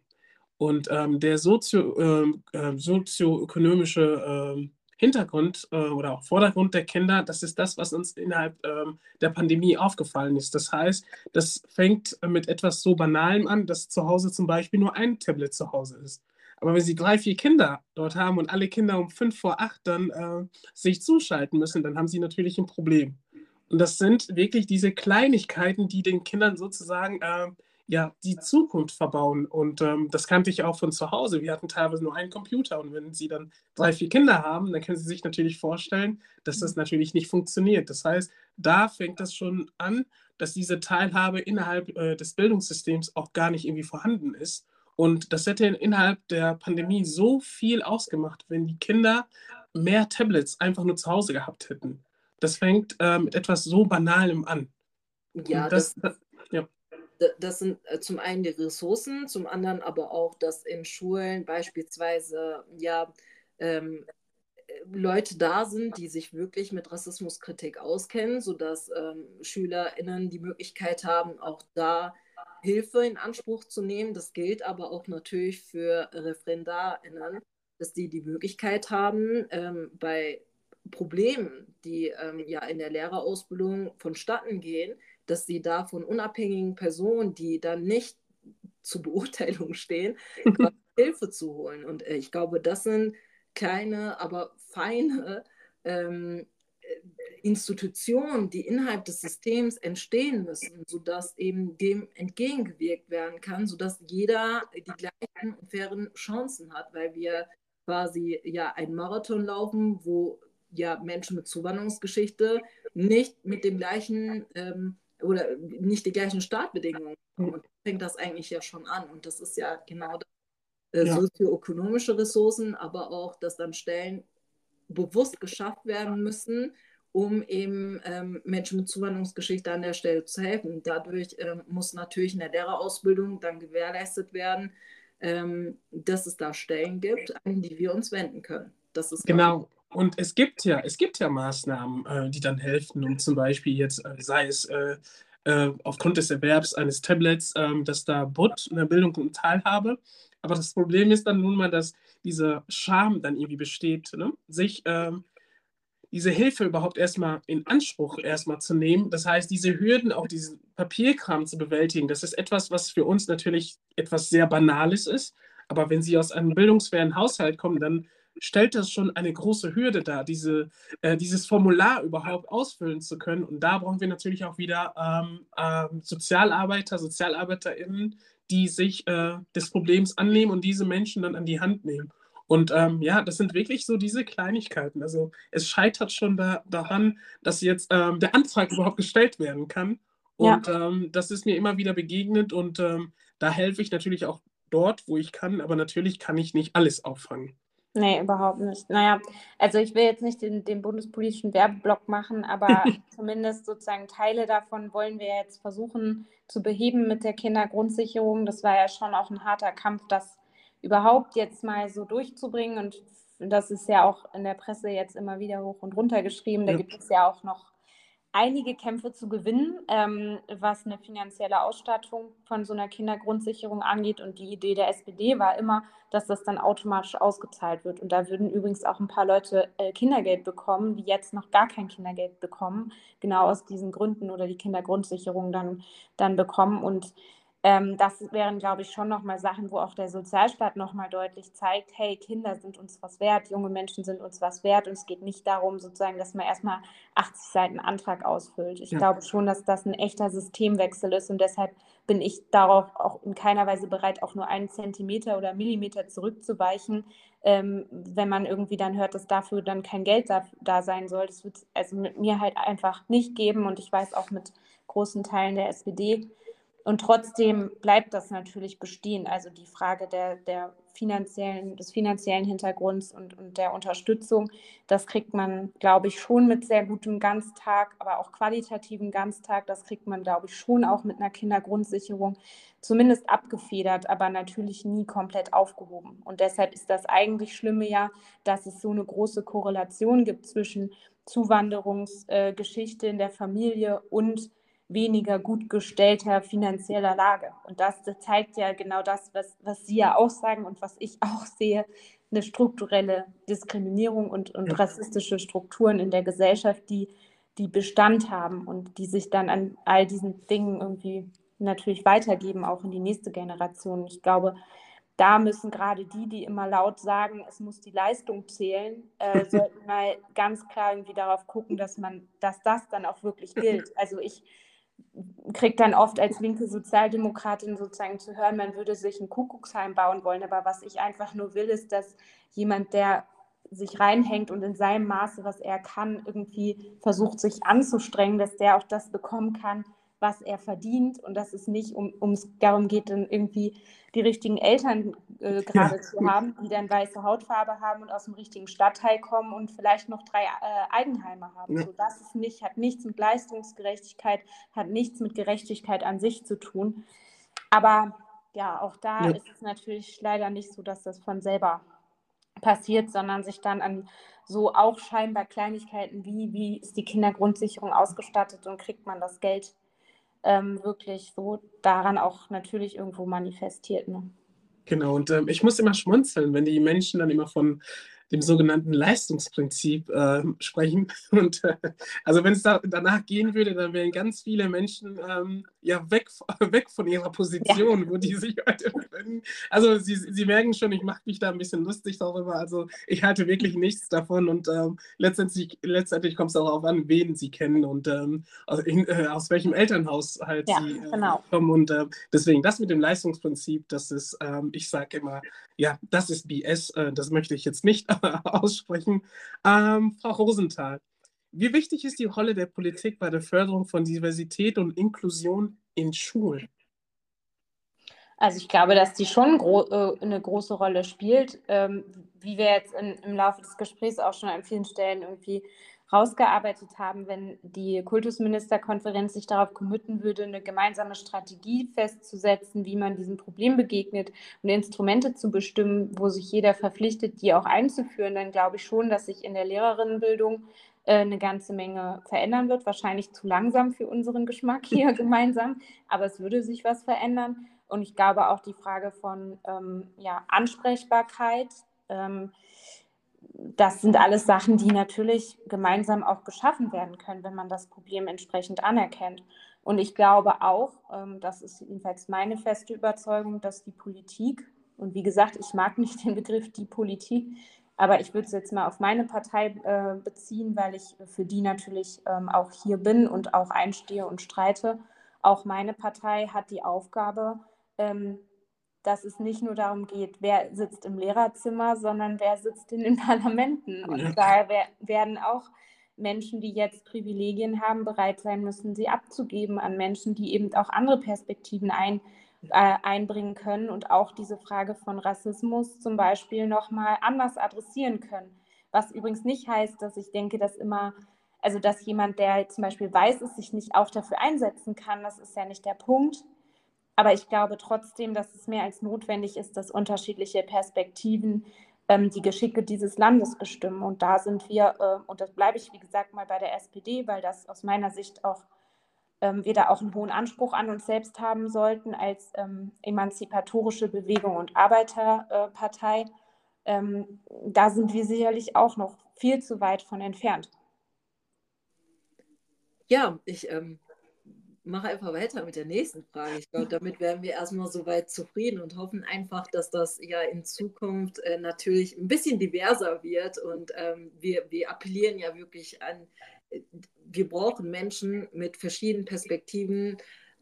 Speaker 2: Und ähm, der sozio, ähm, äh, sozioökonomische äh, Hintergrund äh, oder auch Vordergrund der Kinder, das ist das, was uns innerhalb ähm, der Pandemie aufgefallen ist. Das heißt, das fängt mit etwas so Banalem an, dass zu Hause zum Beispiel nur ein Tablet zu Hause ist. Aber wenn Sie drei, vier Kinder dort haben und alle Kinder um fünf vor acht dann äh, sich zuschalten müssen, dann haben Sie natürlich ein Problem. Und das sind wirklich diese Kleinigkeiten, die den Kindern sozusagen äh, ja, die Zukunft verbauen. Und ähm, das kannte ich auch von zu Hause. Wir hatten teilweise nur einen Computer. Und wenn Sie dann drei, vier Kinder haben, dann können Sie sich natürlich vorstellen, dass das mhm. natürlich nicht funktioniert. Das heißt, da fängt das schon an, dass diese Teilhabe innerhalb äh, des Bildungssystems auch gar nicht irgendwie vorhanden ist. Und das hätte innerhalb der Pandemie so viel ausgemacht, wenn die Kinder mehr Tablets einfach nur zu Hause gehabt hätten. Das fängt äh, mit etwas so Banalem an.
Speaker 1: Ja, das, das, ja das sind äh, zum einen die Ressourcen, zum anderen aber auch, dass in Schulen beispielsweise ja ähm, Leute da sind, die sich wirklich mit Rassismuskritik auskennen, sodass ähm, SchülerInnen die Möglichkeit haben, auch da Hilfe in Anspruch zu nehmen. Das gilt aber auch natürlich für ReferendarInnen, dass die die Möglichkeit haben, ähm, bei Problemen, die ähm, ja in der Lehrerausbildung vonstatten gehen, dass sie da von unabhängigen Personen, die dann nicht zur Beurteilung stehen, Hilfe zu holen. Und äh, ich glaube, das sind kleine, aber feine ähm, Institutionen, die innerhalb des Systems entstehen müssen, sodass eben dem entgegengewirkt werden kann, sodass jeder die gleichen und fairen Chancen hat, weil wir quasi ja einen Marathon laufen, wo ja Menschen mit Zuwanderungsgeschichte nicht mit dem gleichen ähm, oder nicht die gleichen Startbedingungen haben. Und fängt das eigentlich ja schon an. Und das ist ja genau das, äh, ja. sozioökonomische Ressourcen, aber auch, dass dann Stellen bewusst geschafft werden müssen, um eben ähm, Menschen mit Zuwanderungsgeschichte an der Stelle zu helfen. Dadurch ähm, muss natürlich in der Lehrerausbildung dann gewährleistet werden, ähm, dass es da Stellen gibt, an die wir uns wenden können. Das ist
Speaker 2: genau. Und es gibt ja, es gibt ja Maßnahmen, äh, die dann helfen, um zum Beispiel jetzt, äh, sei es äh, äh aufgrund des Erwerbs eines Tablets, ähm, dass da BUT in der Bildung und Teilhabe. Aber das Problem ist dann nun mal, dass diese Scham dann irgendwie besteht, ne? sich ähm, diese Hilfe überhaupt erstmal in Anspruch erstmal zu nehmen. Das heißt, diese Hürden, auch diesen Papierkram zu bewältigen, das ist etwas, was für uns natürlich etwas sehr Banales ist. Aber wenn Sie aus einem bildungsfernen Haushalt kommen, dann stellt das schon eine große Hürde dar, diese, äh, dieses Formular überhaupt ausfüllen zu können. Und da brauchen wir natürlich auch wieder ähm, äh, Sozialarbeiter, SozialarbeiterInnen, die sich äh, des Problems annehmen und diese Menschen dann an die Hand nehmen. Und ähm, ja, das sind wirklich so diese Kleinigkeiten. Also es scheitert schon da, daran, dass jetzt ähm, der Antrag überhaupt gestellt werden kann. Und ja. Ähm, das ist mir immer wieder begegnet und ähm, da helfe ich natürlich auch dort, wo ich kann, aber natürlich kann ich nicht alles auffangen.
Speaker 3: Nee, überhaupt nicht. Naja, also ich will jetzt nicht den, den bundespolitischen Werbeblock machen, aber zumindest sozusagen Teile davon wollen wir jetzt versuchen zu beheben mit der Kindergrundsicherung. Das war ja schon auch ein harter Kampf, das überhaupt jetzt mal so durchzubringen. Und das ist ja auch in der Presse jetzt immer wieder hoch und runter geschrieben. Da ja. gibt es ja auch noch einige Kämpfe zu gewinnen, ähm, was eine finanzielle Ausstattung von so einer Kindergrundsicherung angeht. Und die Idee der SPD war immer, dass das dann automatisch ausgezahlt wird. Und da würden übrigens auch ein paar Leute äh, Kindergeld bekommen, die jetzt noch gar kein Kindergeld bekommen, genau aus diesen Gründen oder die Kindergrundsicherung dann, dann bekommen. Und ähm, das wären, glaube ich, schon nochmal Sachen, wo auch der Sozialstaat nochmal deutlich zeigt, hey, Kinder sind uns was wert, junge Menschen sind uns was wert und es geht nicht darum, sozusagen, dass man erstmal 80 Seiten Antrag ausfüllt. Ich ja. glaube schon, dass das ein echter Systemwechsel ist und deshalb bin ich darauf auch in keiner Weise bereit, auch nur einen Zentimeter oder Millimeter zurückzuweichen, ähm, wenn man irgendwie dann hört, dass dafür dann kein Geld da, da sein soll. Das wird es also mit mir halt einfach nicht geben und ich weiß auch mit großen Teilen der SPD, Und trotzdem bleibt das natürlich bestehen. Also die Frage der, der finanziellen, des finanziellen Hintergrunds und, und der Unterstützung, das kriegt man, glaube ich, schon mit sehr gutem Ganztag, aber auch qualitativen Ganztag. Das kriegt man, glaube ich, schon auch mit einer Kindergrundsicherung zumindest abgefedert, aber natürlich nie komplett aufgehoben. Und deshalb ist das eigentlich Schlimme ja, dass es so eine große Korrelation gibt zwischen Zuwanderungsgeschichte äh, in der Familie und weniger gut gestellter finanzieller Lage. Und das, zeigt ja genau das, was, was Sie ja auch sagen und was ich auch sehe, eine strukturelle Diskriminierung und, und ja. rassistische Strukturen in der Gesellschaft, die, die Bestand haben und die sich dann an all diesen Dingen irgendwie natürlich weitergeben, auch in die nächste Generation. Ich glaube, da müssen gerade die, die immer laut sagen, es muss die Leistung zählen, äh, sollten mal ganz klar irgendwie darauf gucken, dass man, dass das dann auch wirklich gilt. Also ich kriegt dann oft als linke Sozialdemokratin sozusagen zu hören, man würde sich ein Kuckucksheim bauen wollen. Aber was ich einfach nur will, ist, dass jemand, der sich reinhängt und in seinem Maße, was er kann, irgendwie versucht, sich anzustrengen, dass der auch das bekommen kann, was er verdient und dass es nicht um, ums darum geht, dann irgendwie die richtigen Eltern äh, gerade ja. zu haben, die dann weiße Hautfarbe haben und aus dem richtigen Stadtteil kommen und vielleicht noch drei äh, Eigenheime haben. Ja. So, das ist nicht, hat nichts mit Leistungsgerechtigkeit, hat nichts mit Gerechtigkeit an sich zu tun. Aber ja, auch da ja. ist es natürlich leider nicht so, dass das von selber passiert, sondern sich dann an so auch scheinbar Kleinigkeiten wie, wie ist die Kindergrundsicherung ausgestattet und kriegt man das Geld ähm, wirklich so daran auch natürlich irgendwo manifestiert. Ne?
Speaker 2: Genau, und ähm, ich muss immer schmunzeln, wenn die Menschen dann immer von dem sogenannten Leistungsprinzip äh, sprechen. Und äh, also wenn es da, danach gehen würde, dann wären ganz viele Menschen ähm, ja weg, weg von ihrer Position, ja. wo die sich heute befinden. Also sie, sie merken schon, ich mache mich da ein bisschen lustig darüber. Also ich halte wirklich nichts davon und ähm, letztendlich, letztendlich kommt es darauf an, wen sie kennen und ähm, aus, in, äh, aus, welchem Elternhaus halt ja, sie äh, genau. kommen. Und äh, deswegen das mit dem Leistungsprinzip, das ist, ähm, ich sage immer, ja, das ist BS, äh, das möchte ich jetzt nicht aussprechen. Ähm, Frau Rosenthal, wie wichtig ist die Rolle der Politik bei der Förderung von Diversität und Inklusion in Schulen?
Speaker 3: Also ich glaube, dass die schon gro äh, eine große Rolle spielt, ähm, wie wir jetzt in, im Laufe des Gesprächs auch schon an vielen Stellen irgendwie rausgearbeitet haben, wenn die Kultusministerkonferenz sich darauf committen würde, eine gemeinsame Strategie festzusetzen, wie man diesem Problem begegnet und Instrumente zu bestimmen, wo sich jeder verpflichtet, die auch einzuführen, dann glaube ich schon, dass sich in der Lehrerinnenbildung äh, eine ganze Menge verändern wird. Wahrscheinlich zu langsam für unseren Geschmack hier gemeinsam, aber es würde sich was verändern. Und ich glaube auch die Frage von ähm, ja, Ansprechbarkeit. Ähm, das sind alles Sachen, die natürlich gemeinsam auch geschaffen werden können, wenn man das Problem entsprechend anerkennt. Und ich glaube auch, ähm, das ist jedenfalls meine feste Überzeugung, dass die Politik, und wie gesagt, ich mag nicht den Begriff die Politik, aber ich würde es jetzt mal auf meine Partei äh, beziehen, weil ich für die natürlich ähm, auch hier bin und auch einstehe und streite. Auch meine Partei hat die Aufgabe, ähm, dass es nicht nur darum geht, wer sitzt im Lehrerzimmer, sondern wer sitzt in den Parlamenten. Und da werden auch Menschen, die jetzt Privilegien haben, bereit sein müssen, sie abzugeben an Menschen, die eben auch andere Perspektiven ein, äh, einbringen können und auch diese Frage von Rassismus zum Beispiel nochmal anders adressieren können. Was übrigens nicht heißt, dass ich denke, dass immer, also dass jemand, der zum Beispiel weiß ist, sich nicht auch dafür einsetzen kann, das ist ja nicht der Punkt. Aber ich glaube trotzdem, dass es mehr als notwendig ist, dass unterschiedliche Perspektiven ähm, die Geschicke dieses Landes bestimmen. Und da sind wir, äh, und das bleibe ich, wie gesagt, mal bei der SPD, weil das aus meiner Sicht auch, ähm, wir da auch einen hohen Anspruch an uns selbst haben sollten als ähm, emanzipatorische Bewegung und Arbeiterpartei. Äh, da sind wir sicherlich auch noch viel zu weit von entfernt.
Speaker 1: Ja, ich ähm, mache einfach weiter mit der nächsten Frage. Ich glaube, damit wären wir erstmal soweit zufrieden und hoffen einfach, dass das ja in Zukunft äh, natürlich ein bisschen diverser wird. Und ähm, wir, wir appellieren ja wirklich an, äh, wir brauchen Menschen mit verschiedenen Perspektiven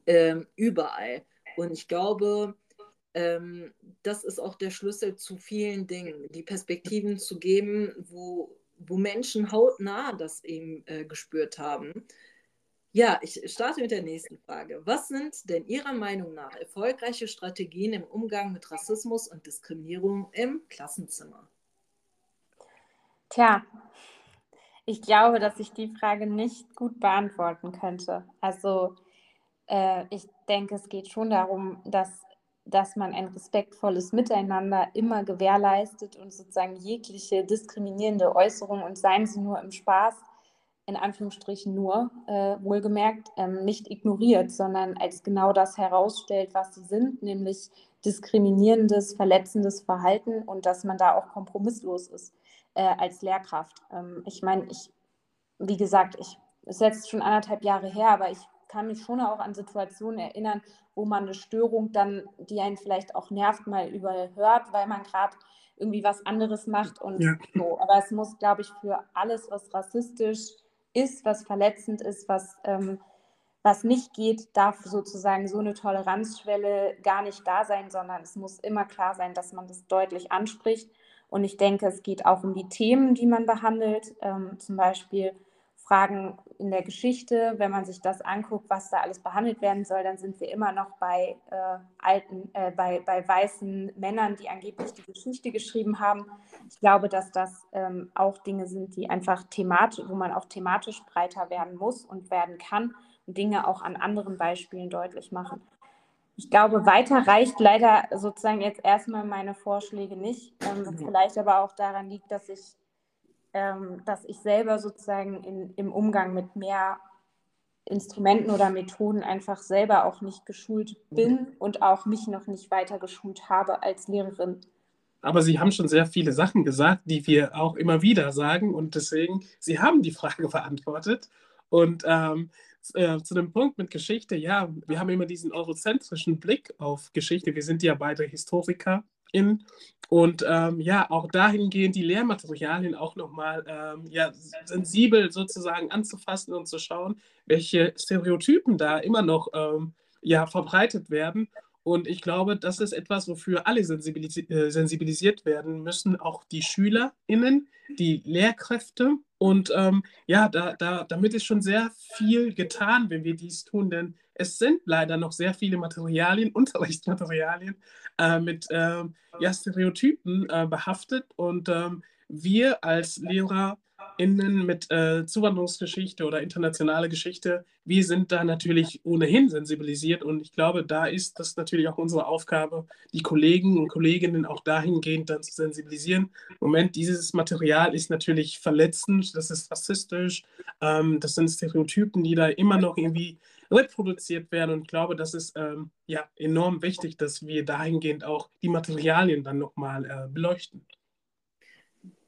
Speaker 1: äh, überall. Und ich glaube, ähm, das ist auch der Schlüssel zu vielen Dingen, die Perspektiven zu geben, wo, wo Menschen hautnah das eben äh, gespürt haben Ja, ich starte mit der nächsten Frage. Was sind denn Ihrer Meinung nach erfolgreiche Strategien im Umgang mit Rassismus und Diskriminierung im Klassenzimmer?
Speaker 3: Tja, ich glaube, dass ich die Frage nicht gut beantworten könnte. Also äh, ich denke, es geht schon darum, dass, dass man ein respektvolles Miteinander immer gewährleistet und sozusagen jegliche diskriminierende Äußerung und seien sie nur im Spaß in Anführungsstrichen nur, äh, wohlgemerkt, ähm, nicht ignoriert, sondern als genau das herausstellt, was sie sind, nämlich diskriminierendes, verletzendes Verhalten und dass man da auch kompromisslos ist äh, als Lehrkraft. Ähm, ich meine, ich, wie gesagt, ich, es ist jetzt schon anderthalb Jahre her, aber ich kann mich schon auch an Situationen erinnern, wo man eine Störung dann, die einen vielleicht auch nervt, mal überhört, weil man gerade irgendwie was anderes macht und ja. so. Aber es muss, glaube ich, für alles, was rassistisch ist, was verletzend ist, was, ähm, was nicht geht, darf sozusagen so eine Toleranzschwelle gar nicht da sein, sondern es muss immer klar sein, dass man das deutlich anspricht. Und ich denke, es geht auch um die Themen, die man behandelt, ähm, zum Beispiel Fragen in der Geschichte, wenn man sich das anguckt, was da alles behandelt werden soll, dann sind wir immer noch bei äh, alten, äh, bei, bei weißen Männern, die angeblich die Geschichte geschrieben haben. Ich glaube, dass das ähm, auch Dinge sind, die einfach thematisch, wo man auch thematisch breiter werden muss und werden kann und Dinge auch an anderen Beispielen deutlich machen. Ich glaube, weiter reicht leider sozusagen jetzt erstmal meine Vorschläge nicht, ähm, was vielleicht aber auch daran liegt, dass ich ähm, dass ich selber sozusagen in, im Umgang mit mehr Instrumenten oder Methoden einfach selber auch nicht geschult bin und auch mich noch nicht weiter geschult habe als Lehrerin.
Speaker 2: Aber Sie haben schon sehr viele Sachen gesagt, die wir auch immer wieder sagen und deswegen, Sie haben die Frage beantwortet und ähm, äh, zu dem Punkt mit Geschichte, ja, wir haben immer diesen eurozentrischen Blick auf Geschichte. Wir sind ja beide Historiker in. Und ähm, ja, auch dahingehend die Lehrmaterialien auch nochmal ähm, ja, sensibel sozusagen anzufassen und zu schauen, welche Stereotypen da immer noch ähm, ja, verbreitet werden. Und ich glaube, das ist etwas, wofür alle sensibilis äh, sensibilisiert werden müssen, auch die SchülerInnen, die Lehrkräfte. Und ähm, ja, da, da, damit ist schon sehr viel getan, wenn wir dies tun, denn es sind leider noch sehr viele Materialien, Unterrichtsmaterialien äh, mit äh, ja, Stereotypen äh, behaftet und ähm, wir als LehrerInnen mit äh, Zuwanderungsgeschichte oder internationale Geschichte, wir sind da natürlich ohnehin sensibilisiert und ich glaube, da ist das natürlich auch unsere Aufgabe, die Kollegen und Kolleginnen auch dahingehend dann zu sensibilisieren. Moment, dieses Material ist natürlich verletzend, das ist rassistisch, ähm, das sind Stereotypen, die da immer noch irgendwie reproduziert werden. Und ich glaube, das ist ähm, ja enorm wichtig, dass wir dahingehend auch die Materialien dann nochmal äh, beleuchten.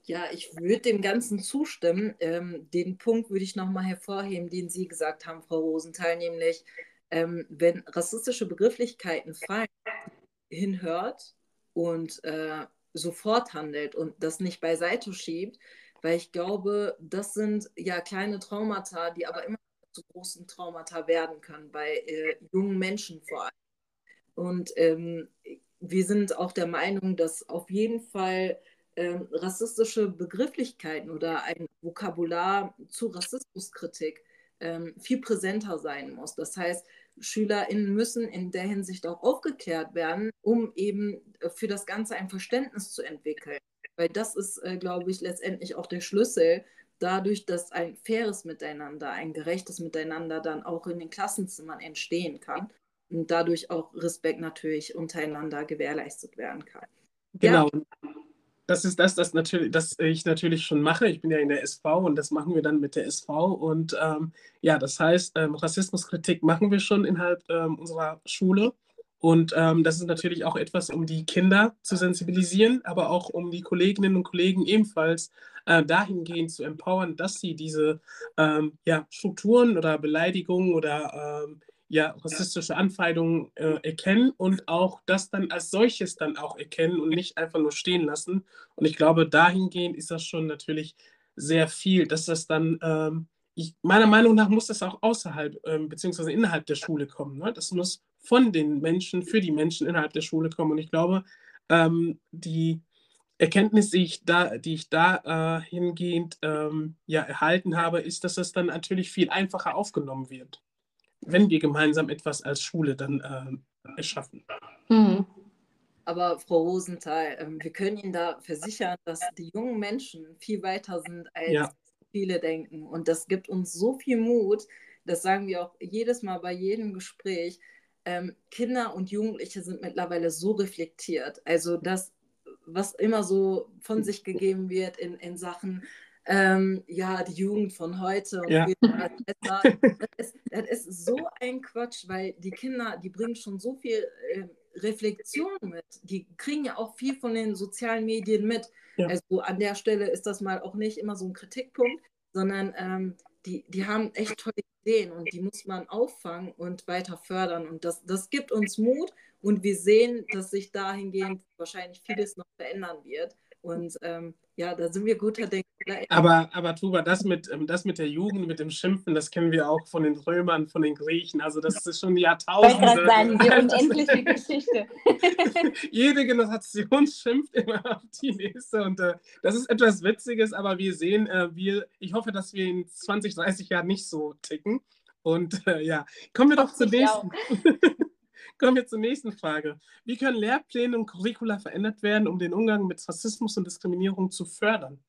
Speaker 1: Ja, ich würde dem Ganzen zustimmen. Ähm, den Punkt würde ich nochmal hervorheben, den Sie gesagt haben, Frau Rosenthal, nämlich, ähm, wenn rassistische Begrifflichkeiten fallen, hinhört und äh, sofort handelt und das nicht beiseite schiebt, weil ich glaube, das sind ja kleine Traumata, die aber immer zu großen Traumata werden können, bei äh, jungen Menschen vor allem. Und ähm, wir sind auch der Meinung, dass auf jeden Fall ähm, rassistische Begrifflichkeiten oder ein Vokabular zu Rassismuskritik ähm, viel präsenter sein muss. Das heißt, SchülerInnen müssen in der Hinsicht auch aufgeklärt werden, um eben für das Ganze ein Verständnis zu entwickeln. Weil das ist, äh, glaube ich, letztendlich auch der Schlüssel, dadurch, dass ein faires Miteinander, ein gerechtes Miteinander dann auch in den Klassenzimmern entstehen kann und dadurch auch Respekt natürlich untereinander gewährleistet werden kann.
Speaker 2: Genau. Ja. Das ist das, das, natürlich, das ich natürlich schon mache. Ich bin ja in der SV und das machen wir dann mit der SV. Und ähm, ja, das heißt, ähm, Rassismuskritik machen wir schon innerhalb ähm, unserer Schule. Und ähm, das ist natürlich auch etwas, um die Kinder zu sensibilisieren, aber auch um die Kolleginnen und Kollegen ebenfalls äh, dahingehend zu empowern, dass sie diese ähm, ja, Strukturen oder Beleidigungen oder ähm, ja, rassistische Anfeindungen äh, erkennen und auch das dann als solches dann auch erkennen und nicht einfach nur stehen lassen. Und ich glaube, dahingehend ist das schon natürlich sehr viel, dass das dann, ähm, ich, meiner Meinung nach muss das auch außerhalb ähm, beziehungsweise innerhalb der Schule kommen. Ne? Das muss von den Menschen, für die Menschen innerhalb der Schule kommen. Und ich glaube, ähm, die Erkenntnis, die ich da, die ich da äh, hingehend ähm, ja, erhalten habe, ist, dass es dann natürlich viel einfacher aufgenommen wird, wenn wir gemeinsam etwas als Schule dann äh, erschaffen. Mhm.
Speaker 1: Aber Frau Rosenthal, ähm, wir können Ihnen da versichern, dass die jungen Menschen viel weiter sind, als ja. viele denken. Und das gibt uns so viel Mut. Das sagen wir auch jedes Mal bei jedem Gespräch. Ähm, Kinder und Jugendliche sind mittlerweile so reflektiert. Also das was immer so von sich gegeben wird in, in Sachen, ähm, ja, die Jugend von heute und ja. das, ist, das ist so ein Quatsch, weil die Kinder, die bringen schon so viel äh, Reflexion mit. Die kriegen ja auch viel von den sozialen Medien mit. Ja. Also an der Stelle ist das mal auch nicht immer so ein Kritikpunkt, sondern ähm, die, die haben echt tolle Ideen und die muss man auffangen und weiter fördern. Und das, das gibt uns Mut und wir sehen, dass sich dahingehend wahrscheinlich vieles noch verändern wird. Und ähm, ja, da sind wir guter Denker.
Speaker 2: Aber, aber Tuba, das mit, ähm, das mit der Jugend, mit dem Schimpfen, das kennen wir auch von den Römern, von den Griechen. Also das ist schon Jahrtausende. Ich wollte sagen, die unendliche Geschichte. Jede Generation schimpft immer auf die nächste. Und äh, das ist etwas Witziges, aber wir sehen, äh, wir, ich hoffe, dass wir in 20, 30 Jahren nicht so ticken. Und äh, ja, kommen wir doch zur nächsten. Kommen wir zur nächsten Frage. Wie können Lehrpläne und Curricula verändert werden, um den Umgang mit Rassismus und Diskriminierung zu fördern?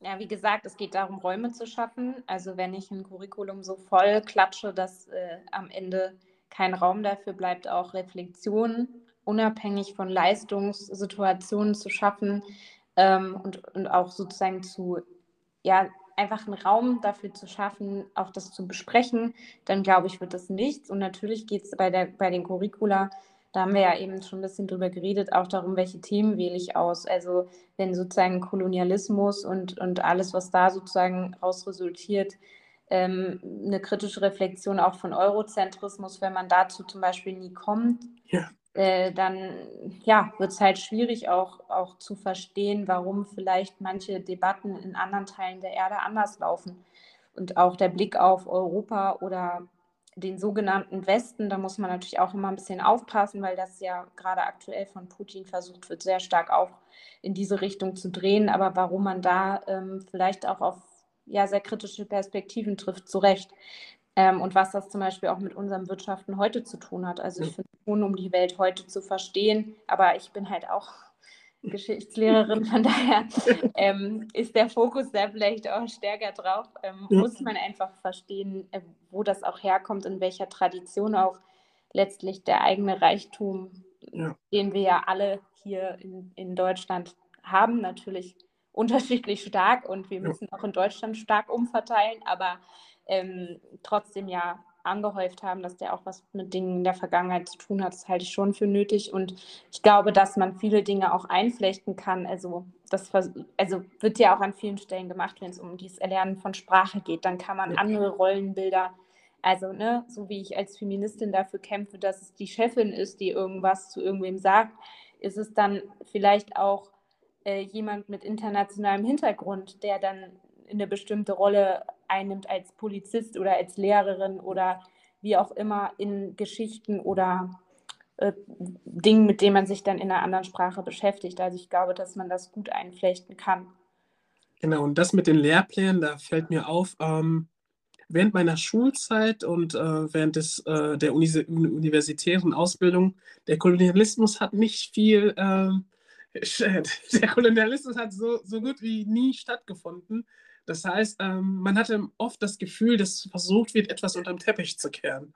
Speaker 3: Ja, wie gesagt, es geht darum, Räume zu schaffen. Also wenn ich ein Curriculum so voll klatsche, dass äh, am Ende kein Raum dafür bleibt, auch Reflexion unabhängig von Leistungssituationen zu schaffen ähm, und, und auch sozusagen zu ja, einfach einen Raum dafür zu schaffen, auch das zu besprechen, dann glaube ich, wird das nichts. Und natürlich geht es bei, bei den Curricula, da haben wir ja eben schon ein bisschen drüber geredet, auch darum, welche Themen wähle ich aus. Also wenn sozusagen Kolonialismus und, und alles, was da sozusagen raus resultiert, ähm, eine kritische Reflexion auch von Eurozentrismus, wenn man dazu zum Beispiel nie kommt, ja. Äh, dann ja, wird es halt schwierig auch, auch zu verstehen, warum vielleicht manche Debatten in anderen Teilen der Erde anders laufen. Und auch der Blick auf Europa oder den sogenannten Westen, da muss man natürlich auch immer ein bisschen aufpassen, weil das ja gerade aktuell von Putin versucht wird, sehr stark auch in diese Richtung zu drehen. Aber warum man da ähm, vielleicht auch auf ja, sehr kritische Perspektiven trifft, zu Recht. Ähm, und was das zum Beispiel auch mit unserem Wirtschaften heute zu tun hat. Also ich finde schon, um die Welt heute zu verstehen, aber ich bin halt auch Geschichtslehrerin, von daher ähm, ist der Fokus da vielleicht auch stärker drauf. Ähm, ja. Muss man einfach verstehen, äh, wo das auch herkommt, in welcher Tradition auch letztlich der eigene Reichtum, ja. den wir ja alle hier in, in Deutschland haben, natürlich unterschiedlich stark und wir müssen ja. auch in Deutschland stark umverteilen, aber ähm, trotzdem ja angehäuft haben, dass der auch was mit Dingen der Vergangenheit zu tun hat. Das halte ich schon für nötig. Und ich glaube, dass man viele Dinge auch einflechten kann. Also das also wird ja auch an vielen Stellen gemacht, wenn es um dieses Erlernen von Sprache geht. Dann kann man andere Rollenbilder, also ne, so wie ich als Feministin dafür kämpfe, dass es die Chefin ist, die irgendwas zu irgendwem sagt, ist es dann vielleicht auch äh, jemand mit internationalem Hintergrund, der dann eine bestimmte Rolle einnimmt als Polizist oder als Lehrerin oder wie auch immer in Geschichten oder äh, Dingen, mit denen man sich dann in einer anderen Sprache beschäftigt. Also ich glaube, dass man das gut einflechten kann.
Speaker 2: Genau, und das mit den Lehrplänen, da fällt mir auf, ähm, während meiner Schulzeit und äh, während des, äh, der Uni universitären Ausbildung, der Kolonialismus hat nicht viel, ähm, der Kolonialismus hat so, so gut wie nie stattgefunden. Das heißt, ähm, man hatte oft das Gefühl, dass versucht wird, etwas unter den Teppich zu kehren.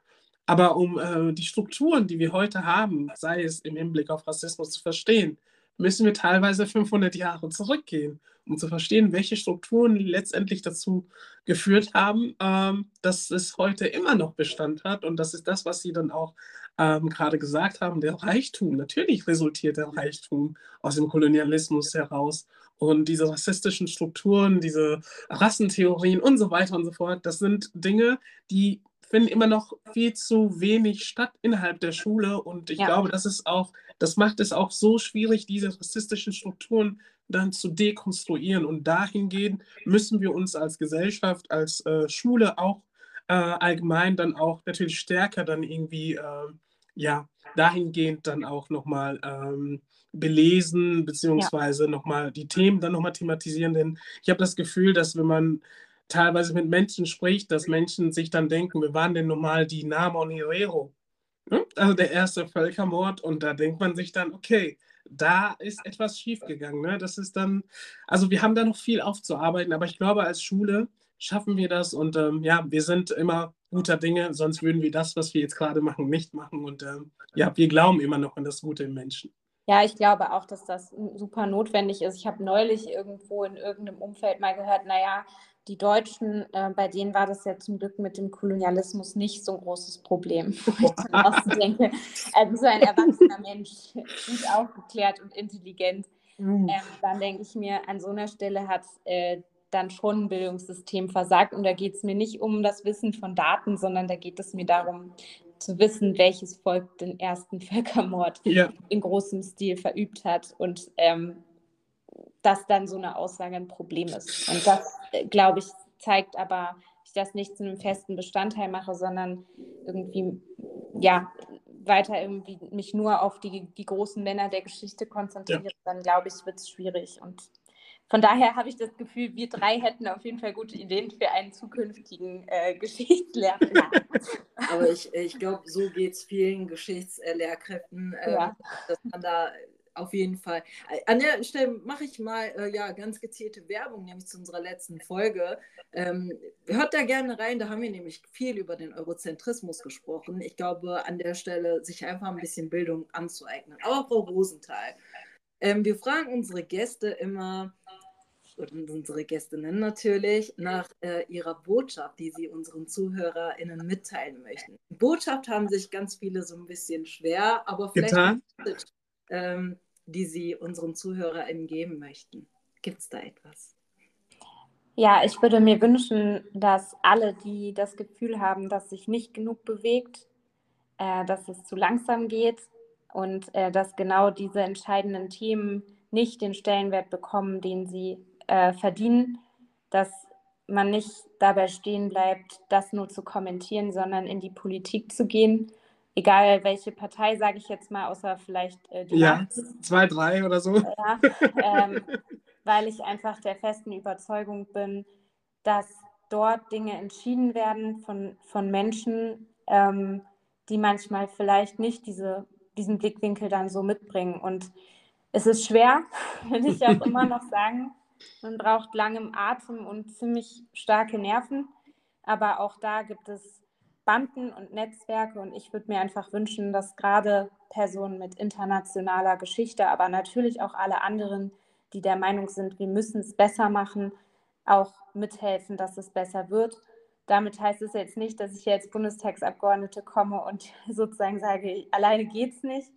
Speaker 2: Aber um äh, die Strukturen, die wir heute haben, sei es im Hinblick auf Rassismus zu verstehen, müssen wir teilweise 500 Jahre zurückgehen, um zu verstehen, welche Strukturen letztendlich dazu geführt haben, ähm, dass es heute immer noch Bestand hat. Und das ist das, was Sie dann auch ähm, gerade gesagt haben, der Reichtum. Natürlich resultiert der Reichtum aus dem Kolonialismus heraus. Und diese rassistischen Strukturen, diese Rassentheorien und so weiter und so fort, das sind Dinge, die finden immer noch viel zu wenig statt innerhalb der Schule. Und ich ja. glaube, das ist auch, das macht es auch so schwierig, diese rassistischen Strukturen dann zu dekonstruieren. Und dahingehend müssen wir uns als Gesellschaft, als äh, Schule auch äh, allgemein dann auch natürlich stärker dann irgendwie, äh, ja, dahingehend dann auch nochmal ähm, belesen, beziehungsweise ja. nochmal die Themen dann nochmal thematisieren. Denn ich habe das Gefühl, dass wenn man teilweise mit Menschen spricht, dass Menschen sich dann denken, wir waren denn nochmal die Namon Herero. Hm? Also der erste Völkermord und da denkt man sich dann, okay, da ist etwas schiefgegangen. Ne? Das ist dann, also wir haben da noch viel aufzuarbeiten, aber ich glaube, als Schule schaffen wir das und ähm, ja, wir sind immer guter Dinge, sonst würden wir das, was wir jetzt gerade machen, nicht machen und ähm, ja, wir glauben immer noch an das Gute im Menschen.
Speaker 3: Ja, ich glaube auch, dass das super notwendig ist. Ich habe neulich irgendwo in irgendeinem Umfeld mal gehört, naja, die Deutschen, äh, bei denen war das ja zum Glück mit dem Kolonialismus nicht so ein großes Problem. Wo ich dann auch so denke, also so ein erwachsener Mensch, gut aufgeklärt und intelligent, mhm. ähm, dann denke ich mir, an so einer Stelle hat äh, dann schon ein Bildungssystem versagt. Und da geht es mir nicht um das Wissen von Daten, sondern da geht es mir darum, zu wissen, welches Volk den ersten Völkermord ja. in großem Stil verübt hat und ähm, dass dann so eine Aussage ein Problem ist. Und das, äh, glaube ich, zeigt aber, ich das nicht zu einem festen Bestandteil mache, sondern irgendwie, ja, weiter irgendwie mich nur auf die, die großen Männer der Geschichte konzentriere, ja. dann glaube ich, wird es schwierig. Und von daher habe ich das Gefühl, wir drei hätten auf jeden Fall gute Ideen für einen zukünftigen äh, Geschichtslehrer.
Speaker 1: Aber ich, ich glaube, so geht es vielen Geschichtslehrkräften, äh, ja. dass man da auf jeden Fall. An der Stelle mache ich mal äh, ja, ganz gezielte Werbung, nämlich zu unserer letzten Folge. Ähm, hört da gerne rein, da haben wir nämlich viel über den Eurozentrismus gesprochen. Ich glaube, an der Stelle sich einfach ein bisschen Bildung anzueignen. Aber Frau Rosenthal, ähm, wir fragen unsere Gäste immer, und unsere Gästinnen natürlich, nach äh, ihrer Botschaft, die sie unseren ZuhörerInnen mitteilen möchten. Botschaft haben sich ganz viele so ein bisschen schwer, aber vielleicht Getan. ähm, die sie unseren ZuhörerInnen geben möchten. Gibt es da etwas?
Speaker 3: Ja, ich würde mir wünschen, dass alle, die das Gefühl haben, dass sich nicht genug bewegt, äh, dass es zu langsam geht und äh, dass genau diese entscheidenden Themen nicht den Stellenwert bekommen, den sie äh, verdienen, dass man nicht dabei stehen bleibt, das nur zu kommentieren, sondern in die Politik zu gehen. Egal welche Partei, sage ich jetzt mal, außer vielleicht
Speaker 2: äh, die Ja, Nachricht. zwei, drei oder so. Ja,
Speaker 3: ähm, weil ich einfach der festen Überzeugung bin, dass dort Dinge entschieden werden von, von Menschen, ähm, die manchmal vielleicht nicht diese, diesen Blickwinkel dann so mitbringen. Und es ist schwer, will ich auch immer noch sagen, man braucht langem Atem und ziemlich starke Nerven. Aber auch da gibt es Banden und Netzwerke. Und ich würde mir einfach wünschen, dass gerade Personen mit internationaler Geschichte, aber natürlich auch alle anderen, die der Meinung sind, wir müssen es besser machen, auch mithelfen, dass es besser wird. Damit heißt es jetzt nicht, dass ich jetzt Bundestagsabgeordnete komme und sozusagen sage, alleine geht es nicht.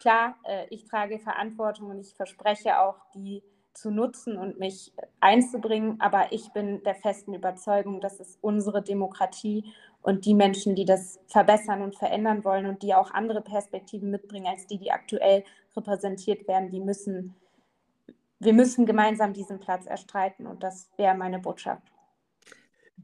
Speaker 3: Klar, äh, ich trage Verantwortung und ich verspreche auch, die zu nutzen und mich einzubringen. Aber ich bin der festen Überzeugung, dass es unsere Demokratie und die Menschen, die das verbessern und verändern wollen und die auch andere Perspektiven mitbringen als die, die aktuell repräsentiert werden, die müssen, wir müssen gemeinsam diesen Platz erstreiten und das wäre meine Botschaft.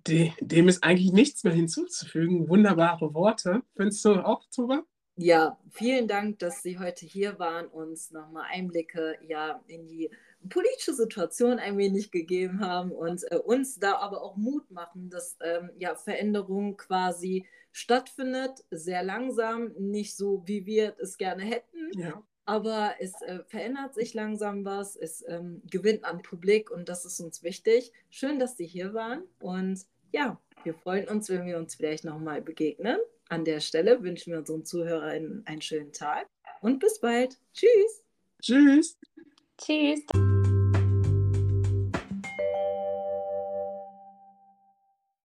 Speaker 2: Dem ist eigentlich nichts mehr hinzuzufügen. Wunderbare Worte. Findest du auch, Tuba?
Speaker 1: Ja, vielen Dank, dass Sie heute hier waren, uns nochmal Einblicke ja, in die politische Situation ein wenig gegeben haben und äh, uns da aber auch Mut machen, dass ähm, ja, Veränderung quasi stattfindet, sehr langsam, nicht so, wie wir es gerne hätten. Ja. Aber es äh, verändert sich langsam was, es ähm, gewinnt an Publik und das ist uns wichtig. Schön, dass Sie hier waren und ja, wir freuen uns, wenn wir uns vielleicht nochmal begegnen. An der Stelle wünschen wir unseren Zuhörern einen schönen Tag und bis bald. Tschüss.
Speaker 2: Tschüss.
Speaker 3: Tschüss.